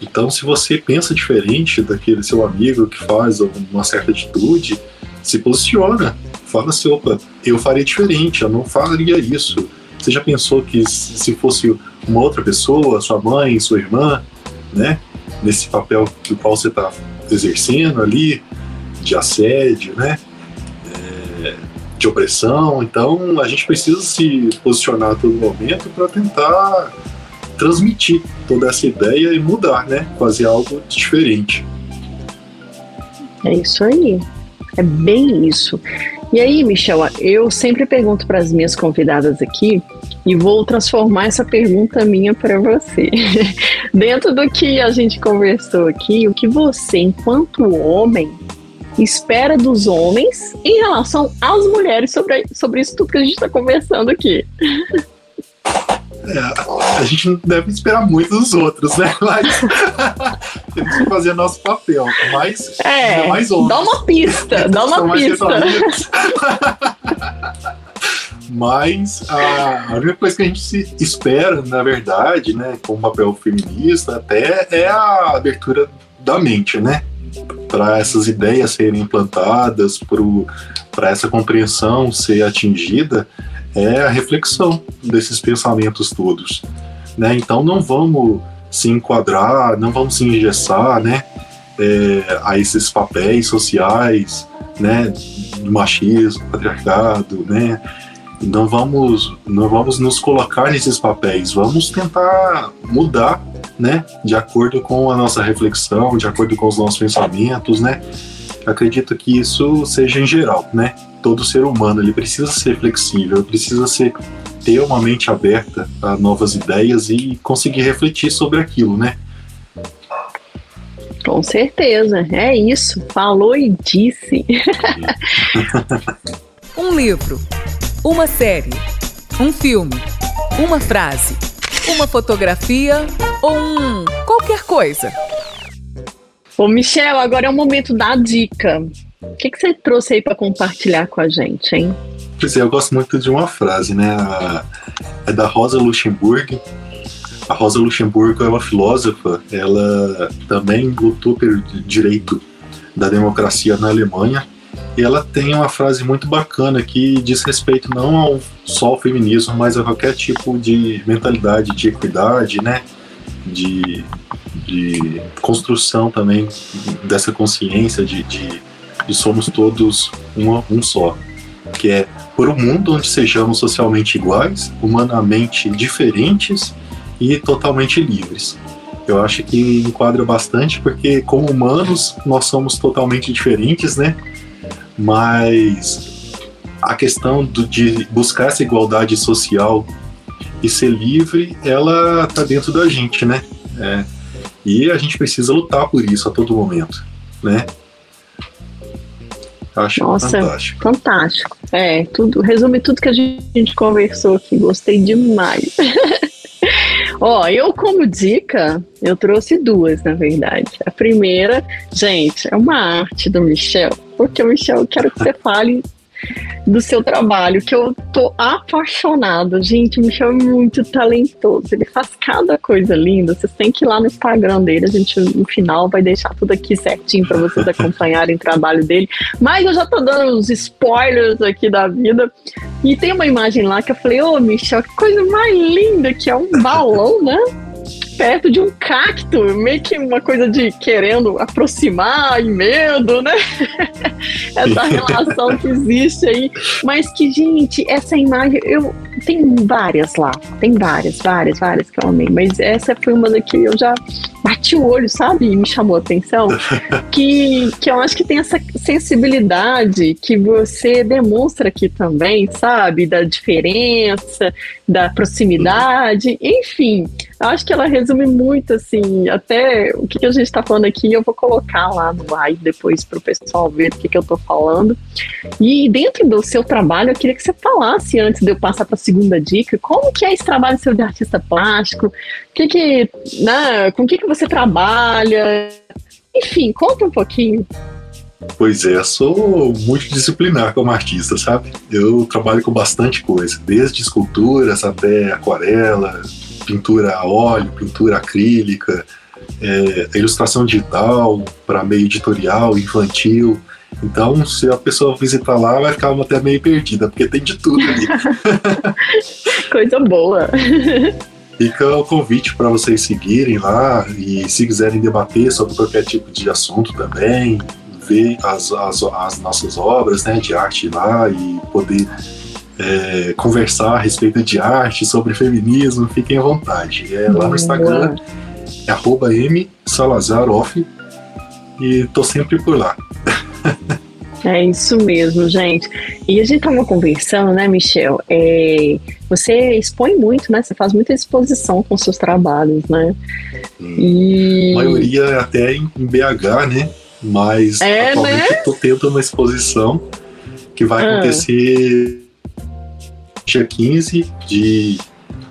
Então, se você pensa diferente daquele seu amigo que faz uma certa atitude, se posiciona. Fala assim, opa, eu faria diferente, eu não faria isso. Você já pensou que se fosse uma outra pessoa, sua mãe, sua irmã, né? Nesse papel do qual você está exercendo ali, de assédio, né? De opressão. Então, a gente precisa se posicionar a todo momento para tentar transmitir toda essa ideia e mudar, né? Fazer algo diferente. É isso aí. É bem isso. E aí, Michel, eu sempre pergunto para as minhas convidadas aqui e vou transformar essa pergunta minha para você. [laughs] Dentro do que a gente conversou aqui, o que você, enquanto homem, espera dos homens em relação às mulheres sobre, sobre isso tudo que a gente está conversando aqui? É, a gente não deve esperar muito dos outros, né? [laughs] Mas temos que fazer nosso papel. Mas é, mais. Dá uma pista, dá uma pista. Mas a, a única coisa que a gente se espera, na verdade, né, com o papel feminista, até é a abertura da mente, né? Para essas ideias serem implantadas, para essa compreensão ser atingida, é a reflexão desses pensamentos todos. Né? Então não vamos se enquadrar, não vamos se engessar né? É, a esses papéis sociais, né? do machismo, patriarcado, né? não vamos não vamos nos colocar nesses papéis vamos tentar mudar né? De acordo com a nossa reflexão de acordo com os nossos pensamentos né? Acredito que isso seja em geral né? Todo ser humano ele precisa ser flexível precisa ser ter uma mente aberta a novas ideias e conseguir refletir sobre aquilo né? Com certeza, é isso. Falou e disse. [laughs] um livro uma série, um filme, uma frase, uma fotografia ou um qualquer coisa. Ô Michel, agora é o momento da dica. O que, que você trouxe aí para compartilhar com a gente, hein? Pois é, eu gosto muito de uma frase, né? É da Rosa Luxemburg. A Rosa Luxemburgo é uma filósofa, ela também lutou pelo direito da democracia na Alemanha e ela tem uma frase muito bacana que diz respeito não ao só ao feminismo, mas a qualquer tipo de mentalidade de equidade, né? De, de construção também dessa consciência de, de, de somos todos um, um só. Que é por um mundo onde sejamos socialmente iguais, humanamente diferentes e totalmente livres. Eu acho que enquadra bastante porque como humanos nós somos totalmente diferentes, né? Mas a questão do, de buscar essa igualdade social e ser livre, ela está dentro da gente, né? É, e a gente precisa lutar por isso a todo momento, né? Acho Nossa, fantástico. Fantástico. É, tudo, resume tudo que a gente conversou aqui. Gostei demais. [laughs] Ó, eu como dica, eu trouxe duas, na verdade. A primeira, gente, é uma arte do Michel porque, Michel, eu quero que você fale do seu trabalho, que eu tô apaixonada. Gente, o Michel é muito talentoso. Ele faz cada coisa linda. Vocês têm que ir lá no Instagram dele. A gente, no final, vai deixar tudo aqui certinho para vocês acompanharem o trabalho dele. Mas eu já tô dando uns spoilers aqui da vida. E tem uma imagem lá que eu falei: Ô, oh, Michel, que coisa mais linda que é um balão, né? Perto de um cacto, meio que uma coisa de querendo aproximar e medo, né? [laughs] essa [laughs] relação que existe aí. Mas que, gente, essa imagem, eu tem várias lá, tem várias, várias, várias que eu amei, mas essa foi uma da que eu já bati o olho, sabe? E me chamou a atenção. [laughs] que, que eu acho que tem essa sensibilidade que você demonstra aqui também, sabe? Da diferença, da proximidade, enfim. Eu acho que ela resume muito, assim, até o que a gente está falando aqui, eu vou colocar lá no live depois para o pessoal ver o que, que eu estou falando. E dentro do seu trabalho, eu queria que você falasse, antes de eu passar para a segunda dica, como que é esse trabalho seu de artista plástico? Que que, né, com o que, que você trabalha? Enfim, conta um pouquinho. Pois é, sou multidisciplinar como artista, sabe? Eu trabalho com bastante coisa, desde esculturas até aquarela, pintura a óleo, pintura acrílica, é, ilustração digital, para meio editorial, infantil. Então, se a pessoa visitar lá, vai ficar até meio perdida, porque tem de tudo ali. [laughs] Coisa boa. Fica o convite para vocês seguirem lá e se quiserem debater sobre qualquer tipo de assunto também, ver as, as, as nossas obras né, de arte lá e poder é, conversar a respeito de arte, sobre feminismo, fiquem à vontade. É lá no Instagram, é arroba M Salazaroff e tô sempre por lá. [laughs] É isso mesmo, gente. E a gente estava conversando, né, Michel? É, você expõe muito, né? Você faz muita exposição com seus trabalhos, né? Hum. E... A maioria é até em BH, né? Mas é, atualmente né? eu tô tendo uma exposição que vai ah. acontecer dia 15 de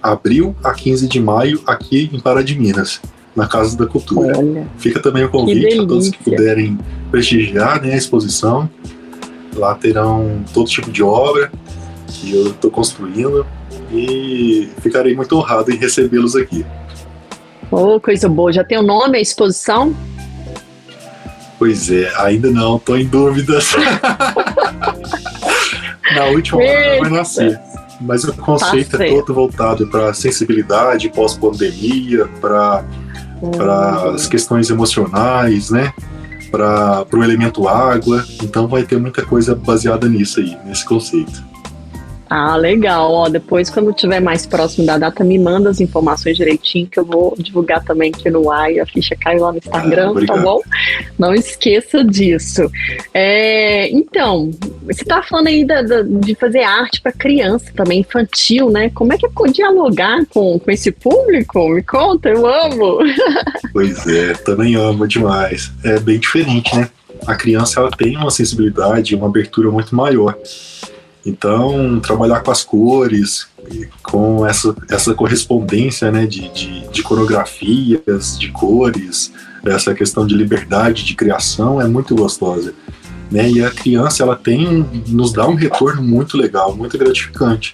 abril a 15 de maio aqui em Pará de Minas, na Casa da Cultura. Olha, Fica também o convite a todos que puderem prestigiar né, a exposição. Lá terão todo tipo de obra que eu estou construindo e ficarei muito honrado em recebê-los aqui. Oh, coisa boa. Já tem o nome, a exposição? Pois é, ainda não, estou em dúvidas. [laughs] Na última hora vai nascer. Mas o conceito tá é todo voltado para sensibilidade pós-pandemia, para hum. as questões emocionais, né? Para o elemento água. Então vai ter muita coisa baseada nisso aí, nesse conceito. Ah, legal. Ó, depois, quando tiver mais próximo da data, me manda as informações direitinho, que eu vou divulgar também aqui no ar e a ficha caiu lá no Instagram, ah, tá bom? Não esqueça disso. É, então, você tá falando aí da, da, de fazer arte para criança também, infantil, né? Como é que é dialogar com, com esse público? Me conta, eu amo. [laughs] Pois é, também amo demais. É bem diferente, né? A criança ela tem uma sensibilidade, uma abertura muito maior. Então, trabalhar com as cores, com essa, essa correspondência né, de, de, de coreografias, de cores, essa questão de liberdade de criação é muito gostosa. Né? E a criança ela tem nos dá um retorno muito legal, muito gratificante.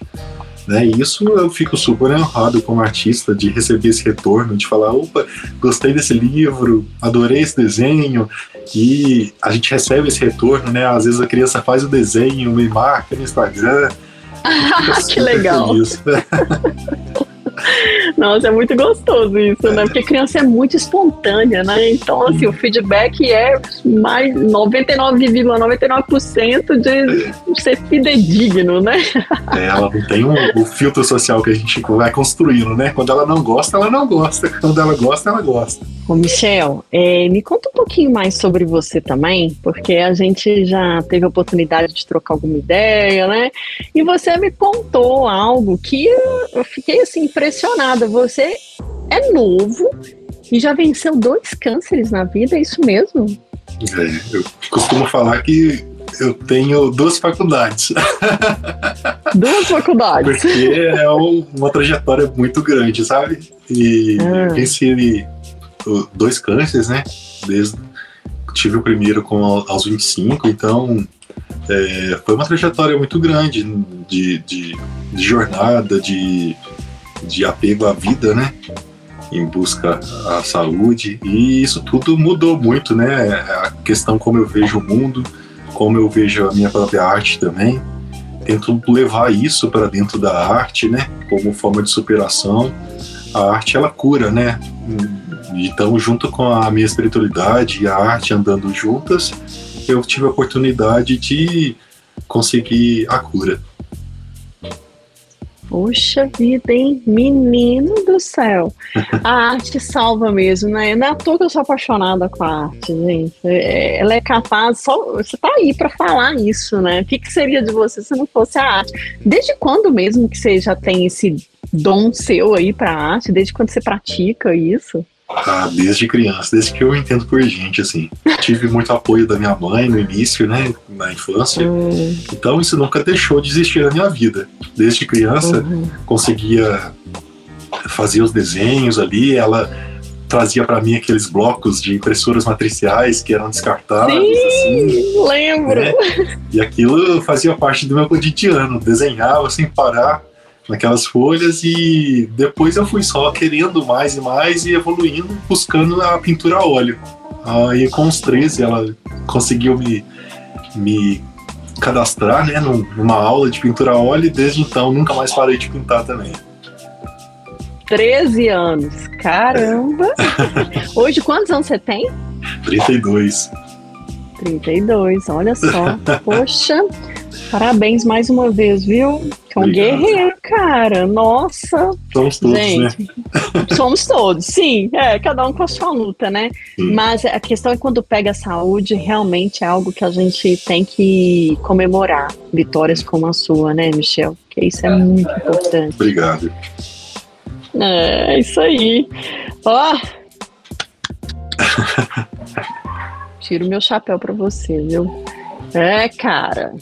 Né? E isso eu fico super honrado como artista de receber esse retorno, de falar, opa, gostei desse livro, adorei esse desenho, e a gente recebe esse retorno, né? Às vezes a criança faz o desenho, me marca no Instagram. [laughs] que legal! [laughs] Nossa, é muito gostoso isso, né? Porque a criança é muito espontânea, né? Então, assim, o feedback é mais 99,99% ,99 de ser fidedigno, né? É, ela não tem um, o filtro social que a gente vai construindo, né? Quando ela não gosta, ela não gosta. Quando ela gosta, ela gosta. Ô, Michel, é, me conta um pouquinho mais sobre você também, porque a gente já teve a oportunidade de trocar alguma ideia, né? E você me contou algo que eu fiquei assim impressionada. Você é novo e já venceu dois cânceres na vida, é isso mesmo? É, eu costumo falar que eu tenho duas faculdades. Duas faculdades? Porque é uma trajetória muito grande, sabe? E ah. venci dois cânceres, né? Desde tive o primeiro com aos 25, então é, foi uma trajetória muito grande de, de, de jornada, de de apego à vida, né? Em busca à saúde. E isso tudo mudou muito, né? A questão como eu vejo o mundo, como eu vejo a minha própria arte também. Tento levar isso para dentro da arte, né? Como forma de superação. A arte, ela cura, né? Então, junto com a minha espiritualidade e a arte andando juntas, eu tive a oportunidade de conseguir a cura. Poxa vida, hein? Menino do céu. [laughs] A arte salva mesmo, né? Não é à toa que eu sou apaixonada com a arte, gente. É, ela é capaz, só você tá aí para falar isso, né? O que, que seria de você se não fosse a arte? Desde quando mesmo que você já tem esse dom seu aí para arte? Desde quando você pratica isso? Ah, desde criança, desde que eu entendo por gente, assim. Tive muito apoio da minha mãe no início, né, na infância. Uhum. Então isso nunca deixou de existir na minha vida. Desde criança, uhum. conseguia fazer os desenhos ali, ela trazia para mim aqueles blocos de impressoras matriciais que eram descartáveis. Sim, assim, lembro. Né? E aquilo fazia parte do meu cotidiano, desenhava sem parar naquelas folhas e depois eu fui só querendo mais e mais e evoluindo, buscando a pintura a óleo. Aí com os 13 ela conseguiu me, me cadastrar né, numa aula de pintura a óleo e desde então nunca mais parei de pintar também. 13 anos, caramba! [laughs] Hoje quantos anos você tem? 32. 32, olha só. [laughs] Poxa, parabéns mais uma vez, viu? É um guerreiro, cara. Nossa. Somos todos, Gente, né? somos todos, sim. É, cada um com a sua luta, né? Sim. Mas a questão é quando pega a saúde, realmente é algo que a gente tem que comemorar. Vitórias como a sua, né, Michel? Que isso é muito importante. Obrigado. É, isso aí. Ó. [laughs] Tiro meu chapéu para você, viu? É, cara.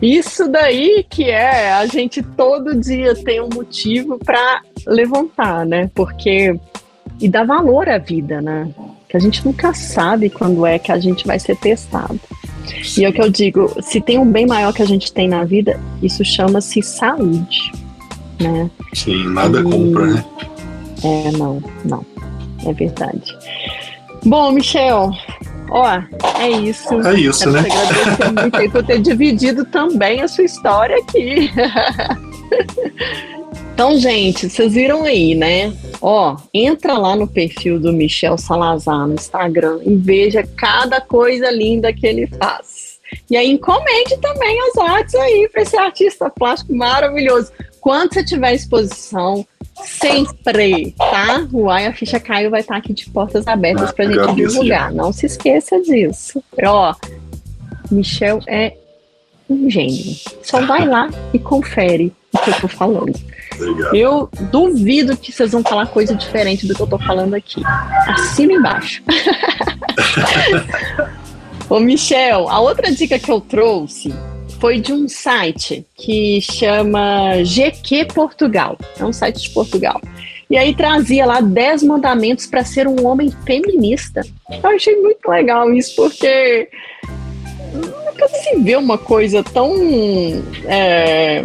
Isso daí que é, a gente todo dia tem um motivo para levantar, né? Porque e dar valor à vida, né? Que a gente nunca sabe quando é que a gente vai ser testado. E é o que eu digo, se tem um bem maior que a gente tem na vida, isso chama-se saúde, né? Sim, nada e... compra, né? É, não, não. É verdade. Bom, Michel, Ó, é isso. É isso, Quero né? Te agradecer muito por ter [laughs] dividido também a sua história aqui. então, gente, vocês viram aí, né? Ó, entra lá no perfil do Michel Salazar no Instagram e veja cada coisa linda que ele faz. E aí encomende também as artes aí para esse artista plástico maravilhoso. Quando você tiver exposição, sempre, tá? O Ai, a ficha caiu vai estar aqui de portas abertas para a gente divulgar. Não se esqueça disso. Ó, Michel é um gênio. Só vai lá e confere o que eu tô falando. Obrigado. Eu duvido que vocês vão falar coisa diferente do que eu tô falando aqui. Assina embaixo. [laughs] Ô, Michel, a outra dica que eu trouxe foi de um site que chama GQ Portugal. É um site de Portugal. E aí trazia lá 10 mandamentos para ser um homem feminista. Eu achei muito legal isso, porque nunca se vê uma coisa tão é,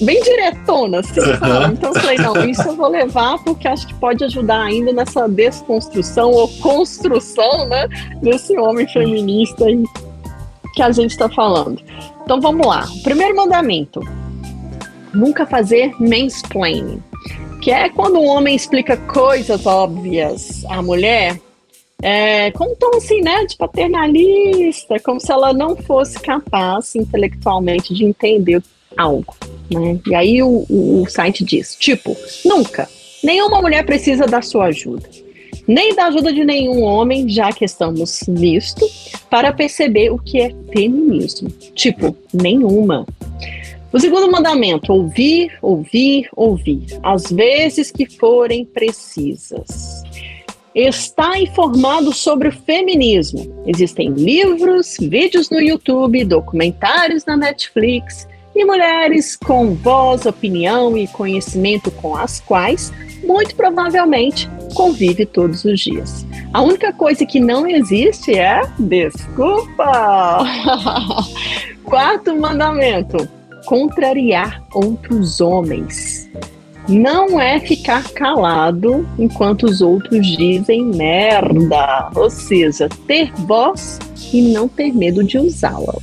bem diretona, assim, sabe? Então eu falei, não, isso eu vou levar porque acho que pode ajudar ainda nessa desconstrução ou construção, né, desse homem feminista aí que a gente está falando. Então vamos lá. Primeiro mandamento: nunca fazer mansplaining, que é quando um homem explica coisas óbvias à mulher. É, com um tom assim, né, de paternalista, como se ela não fosse capaz intelectualmente de entender algo, né? E aí o, o, site diz, tipo, nunca, nenhuma mulher precisa da sua ajuda nem da ajuda de nenhum homem, já que estamos nisto, para perceber o que é feminismo. Tipo, nenhuma. O segundo mandamento: ouvir, ouvir, ouvir, às vezes que forem precisas. Está informado sobre o feminismo. Existem livros, vídeos no YouTube, documentários na Netflix e mulheres com voz, opinião e conhecimento com as quais muito provavelmente convive todos os dias. A única coisa que não existe é desculpa. [laughs] Quarto mandamento: contrariar outros homens. Não é ficar calado enquanto os outros dizem merda, ou seja, ter voz e não ter medo de usá-la.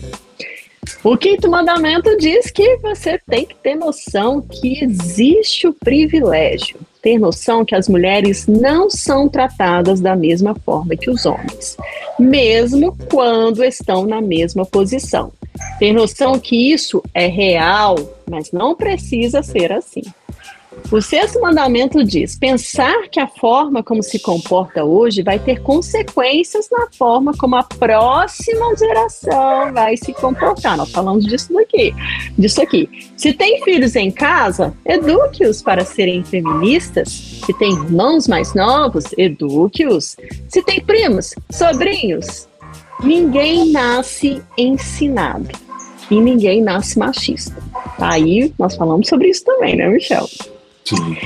O quinto mandamento diz que você tem que ter noção que existe o privilégio ter noção que as mulheres não são tratadas da mesma forma que os homens, mesmo quando estão na mesma posição. Ter noção que isso é real, mas não precisa ser assim. O sexto mandamento diz: pensar que a forma como se comporta hoje vai ter consequências na forma como a próxima geração vai se comportar. Nós falamos disso daqui, disso aqui. Se tem filhos em casa, eduque-os para serem feministas. Se tem irmãos mais novos, eduque-os. Se tem primos, sobrinhos, ninguém nasce ensinado e ninguém nasce machista. Aí nós falamos sobre isso também, né, Michel? Sim.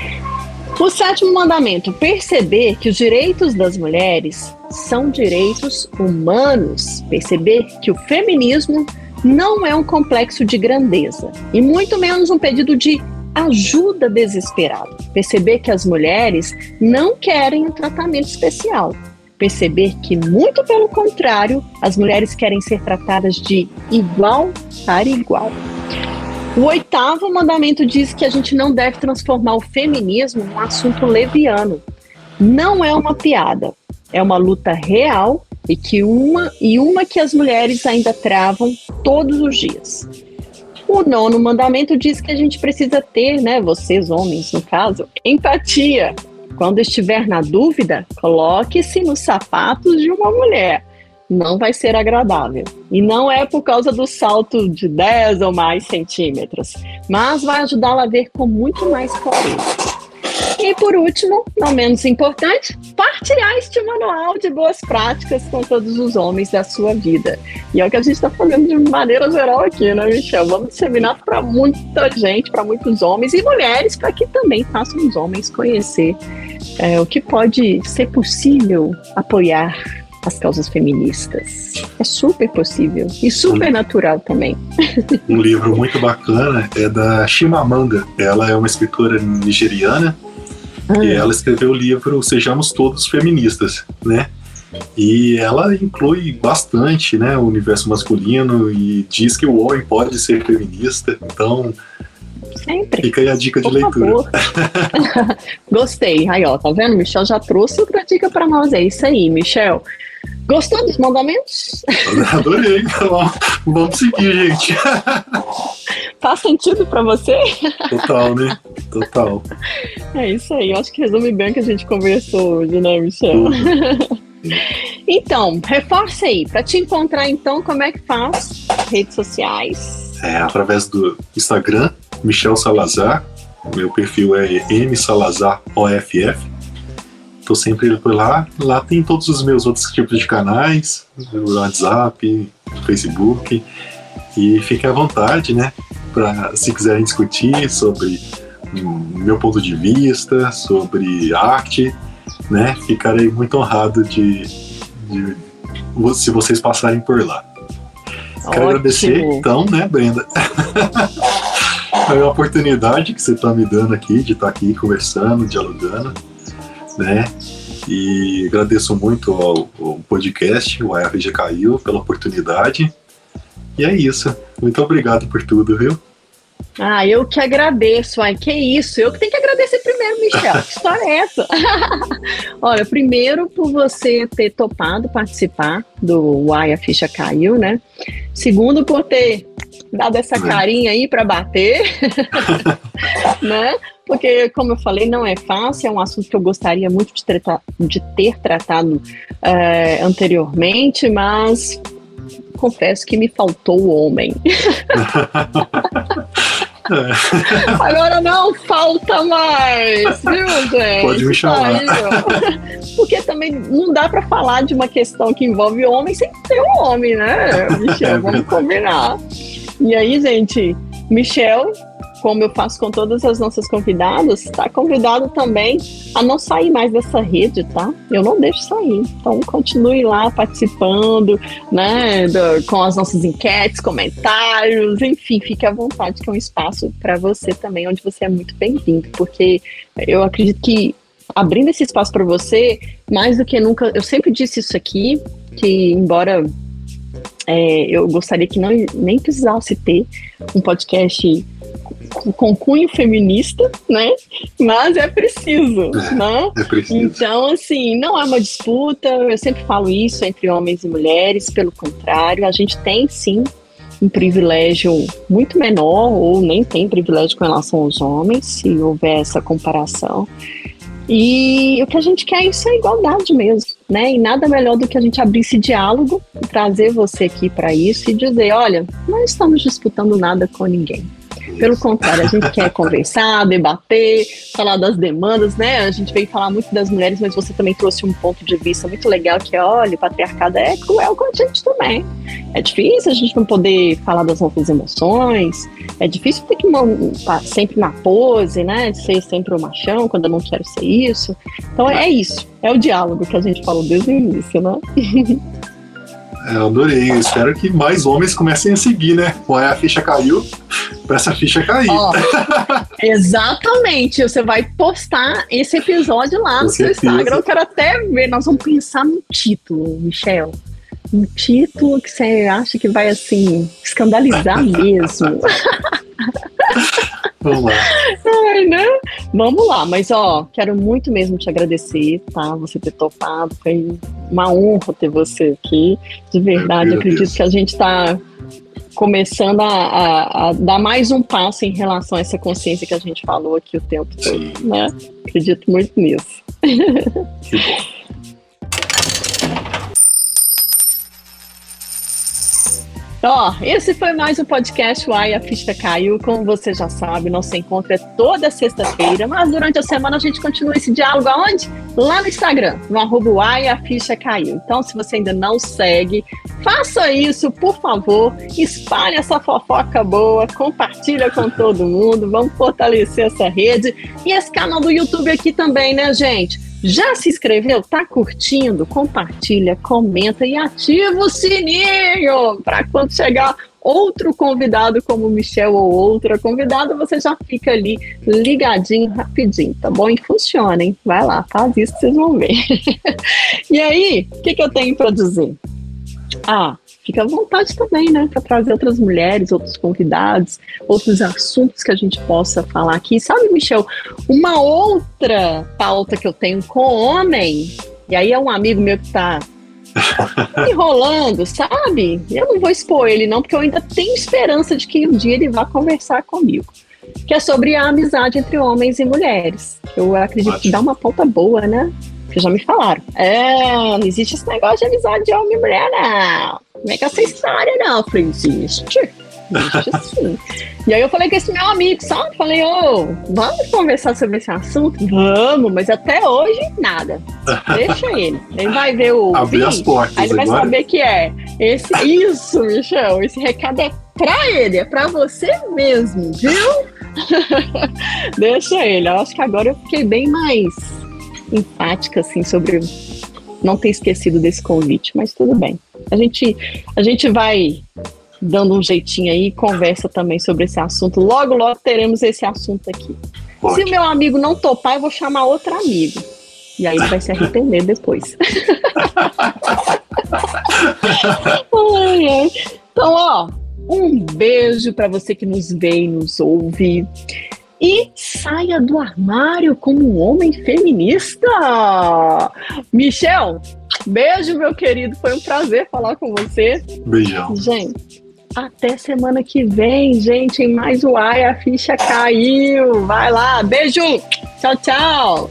O sétimo mandamento, perceber que os direitos das mulheres são direitos humanos. Perceber que o feminismo não é um complexo de grandeza e muito menos um pedido de ajuda desesperado. Perceber que as mulheres não querem um tratamento especial. Perceber que, muito pelo contrário, as mulheres querem ser tratadas de igual para igual. O oitavo mandamento diz que a gente não deve transformar o feminismo num assunto leviano. Não é uma piada, é uma luta real e que uma e uma que as mulheres ainda travam todos os dias. O nono mandamento diz que a gente precisa ter, né, vocês homens no caso, empatia. Quando estiver na dúvida, coloque-se nos sapatos de uma mulher. Não vai ser agradável. E não é por causa do salto de 10 ou mais centímetros, mas vai ajudá-la a ver com muito mais clareza. E por último, não menos importante, partilhar este manual de boas práticas com todos os homens da sua vida. E é o que a gente está fazendo de maneira geral aqui, né, Michel? Vamos disseminar para muita gente, para muitos homens e mulheres, para que também façam os homens conhecer é, o que pode ser possível apoiar as causas feministas. É super possível e super natural também. Um livro muito bacana é da Chimamanda. Ela é uma escritora nigeriana ah. E ela escreveu o livro Sejamos Todos Feministas, né? E ela inclui bastante né, o universo masculino e diz que o homem pode ser feminista, então Sempre. Fica aí a dica Por de leitura. [laughs] Gostei. Aí, ó, tá vendo? Michel já trouxe outra dica para nós. É isso aí, Michel. Gostou dos mandamentos? [laughs] Adorei. Vamos seguir, gente. [laughs] Faz sentido para você? Total, né? Total. É isso aí. Eu acho que resume bem o que a gente conversou hoje, né, Michel? [laughs] então, reforça aí. Para te encontrar, então, como é que faz? Redes sociais. É, através do Instagram, Michel Salazar. Meu perfil é msalazaroff. Tô sempre por lá. Lá tem todos os meus outros tipos de canais, WhatsApp, Facebook. E fique à vontade, né? Pra, se quiserem discutir sobre meu ponto de vista, sobre arte, né? Ficarei muito honrado de, de se vocês passarem por lá. Ótimo. Quero agradecer, então, né, Brenda? [laughs] é uma oportunidade que você está me dando aqui de estar tá aqui conversando, dialogando, né? E agradeço muito ao, ao podcast, o ARG Caiu, pela oportunidade. E é isso. Muito obrigado por tudo, viu? Ah, eu que agradeço. Ai, que isso. Eu que tenho que agradecer primeiro, Michel. Que história é essa? [laughs] Olha, primeiro por você ter topado participar do Uai, a ficha caiu, né? Segundo, por ter dado essa carinha aí para bater, [laughs] né? Porque, como eu falei, não é fácil, é um assunto que eu gostaria muito de, tratar, de ter tratado é, anteriormente, mas confesso que me faltou o homem. [laughs] [laughs] Agora não falta mais, viu, gente? Pode me chamar. Porque também não dá para falar de uma questão que envolve homem sem ter um homem, né, Michel? É vamos combinar. E aí, gente, Michel como eu faço com todas as nossas convidadas, está convidado também a não sair mais dessa rede, tá? Eu não deixo sair. Então continue lá participando, né, do, com as nossas enquetes, comentários, enfim, fique à vontade que é um espaço para você também, onde você é muito bem-vindo, porque eu acredito que abrindo esse espaço para você, mais do que nunca, eu sempre disse isso aqui, que embora é, eu gostaria que não, nem precisasse ter um podcast com cunho feminista, né? Mas é preciso, [laughs] é, né? É preciso. Então, assim, não é uma disputa, eu sempre falo isso entre homens e mulheres, pelo contrário, a gente tem sim um privilégio muito menor, ou nem tem privilégio com relação aos homens, se houver essa comparação. E o que a gente quer é isso é igualdade mesmo, né? E nada melhor do que a gente abrir esse diálogo, trazer você aqui para isso e dizer, olha, não estamos disputando nada com ninguém. Pelo contrário, a gente quer conversar, debater, falar das demandas, né? A gente veio falar muito das mulheres, mas você também trouxe um ponto de vista muito legal que, olha, o patriarcado é cruel com a gente também. É difícil a gente não poder falar das nossas emoções, é difícil ter que estar sempre na pose, né? Ser sempre o machão quando eu não quero ser isso. Então é isso, é o diálogo que a gente falou desde o início, né? [laughs] eu adorei. Eu espero que mais homens comecem a seguir, né? Pô, a ficha caiu, para essa ficha cair. Oh, [laughs] exatamente. Você vai postar esse episódio lá Com no certeza. seu Instagram. Eu quero até ver. Nós vamos pensar no título, Michel. Um título que você acha que vai, assim, escandalizar [laughs] mesmo. [laughs] Vamos lá. Ai, né? Vamos lá, mas ó, quero muito mesmo te agradecer, tá? Você ter topado, foi uma honra ter você aqui. De verdade, acredito que a gente está começando a, a, a, dar mais um passo em relação a essa consciência que a gente falou aqui o tempo todo, né? Acredito muito nisso. Que bom. Ó, esse foi mais um podcast Uai, a ficha caiu. Como você já sabe, nosso encontro é toda sexta-feira, mas durante a semana a gente continua esse diálogo aonde? Lá no Instagram, no arroba Uai, a ficha caiu. Então, se você ainda não segue, faça isso, por favor. Espalhe essa fofoca boa, compartilha com todo mundo, vamos fortalecer essa rede. E esse canal do YouTube aqui também, né, gente? Já se inscreveu? Tá curtindo? Compartilha, comenta e ativa o sininho para quando chegar outro convidado como Michel ou outra convidada, você já fica ali ligadinho rapidinho, tá bom? E funciona, hein? Vai lá, faz isso que vocês vão ver. [laughs] e aí, o que, que eu tenho para dizer? Ah, fica à vontade também, né, para trazer outras mulheres, outros convidados, outros assuntos que a gente possa falar aqui. Sabe, Michel, uma outra pauta que eu tenho com homem, e aí é um amigo meu que está [laughs] enrolando, sabe? Eu não vou expor ele não, porque eu ainda tenho esperança de que um dia ele vá conversar comigo. Que é sobre a amizade entre homens e mulheres. Eu acredito que dá uma pauta boa, né? Porque já me falaram. É, não existe esse negócio de amizade de homem e mulher, não. Como é que é essa história, não? Eu falei, existe. Existe sim. [laughs] e aí eu falei com esse meu amigo, sabe? Falei, ô, oh, vamos conversar sobre esse assunto? Vamos, mas até hoje, nada. Deixa ele. Ele vai ver o. Abrir as portas. Aí ele vai agora. saber que é. Esse, isso, Michel. Esse recado é pra ele, é pra você mesmo, viu? [laughs] Deixa ele. Eu acho que agora eu fiquei bem mais empática, assim, sobre não ter esquecido desse convite, mas tudo bem. A gente, a gente vai dando um jeitinho aí e conversa também sobre esse assunto. Logo, logo teremos esse assunto aqui. Pode. Se o meu amigo não topar, eu vou chamar outro amigo. E aí ele vai se arrepender depois. [laughs] então, ó, um beijo para você que nos vê e nos ouve e saia do armário como um homem feminista. Michel, beijo, meu querido. Foi um prazer falar com você. Beijão. Gente, até semana que vem, gente, em mais o Ai, a ficha caiu. Vai lá. Beijo. Tchau, tchau.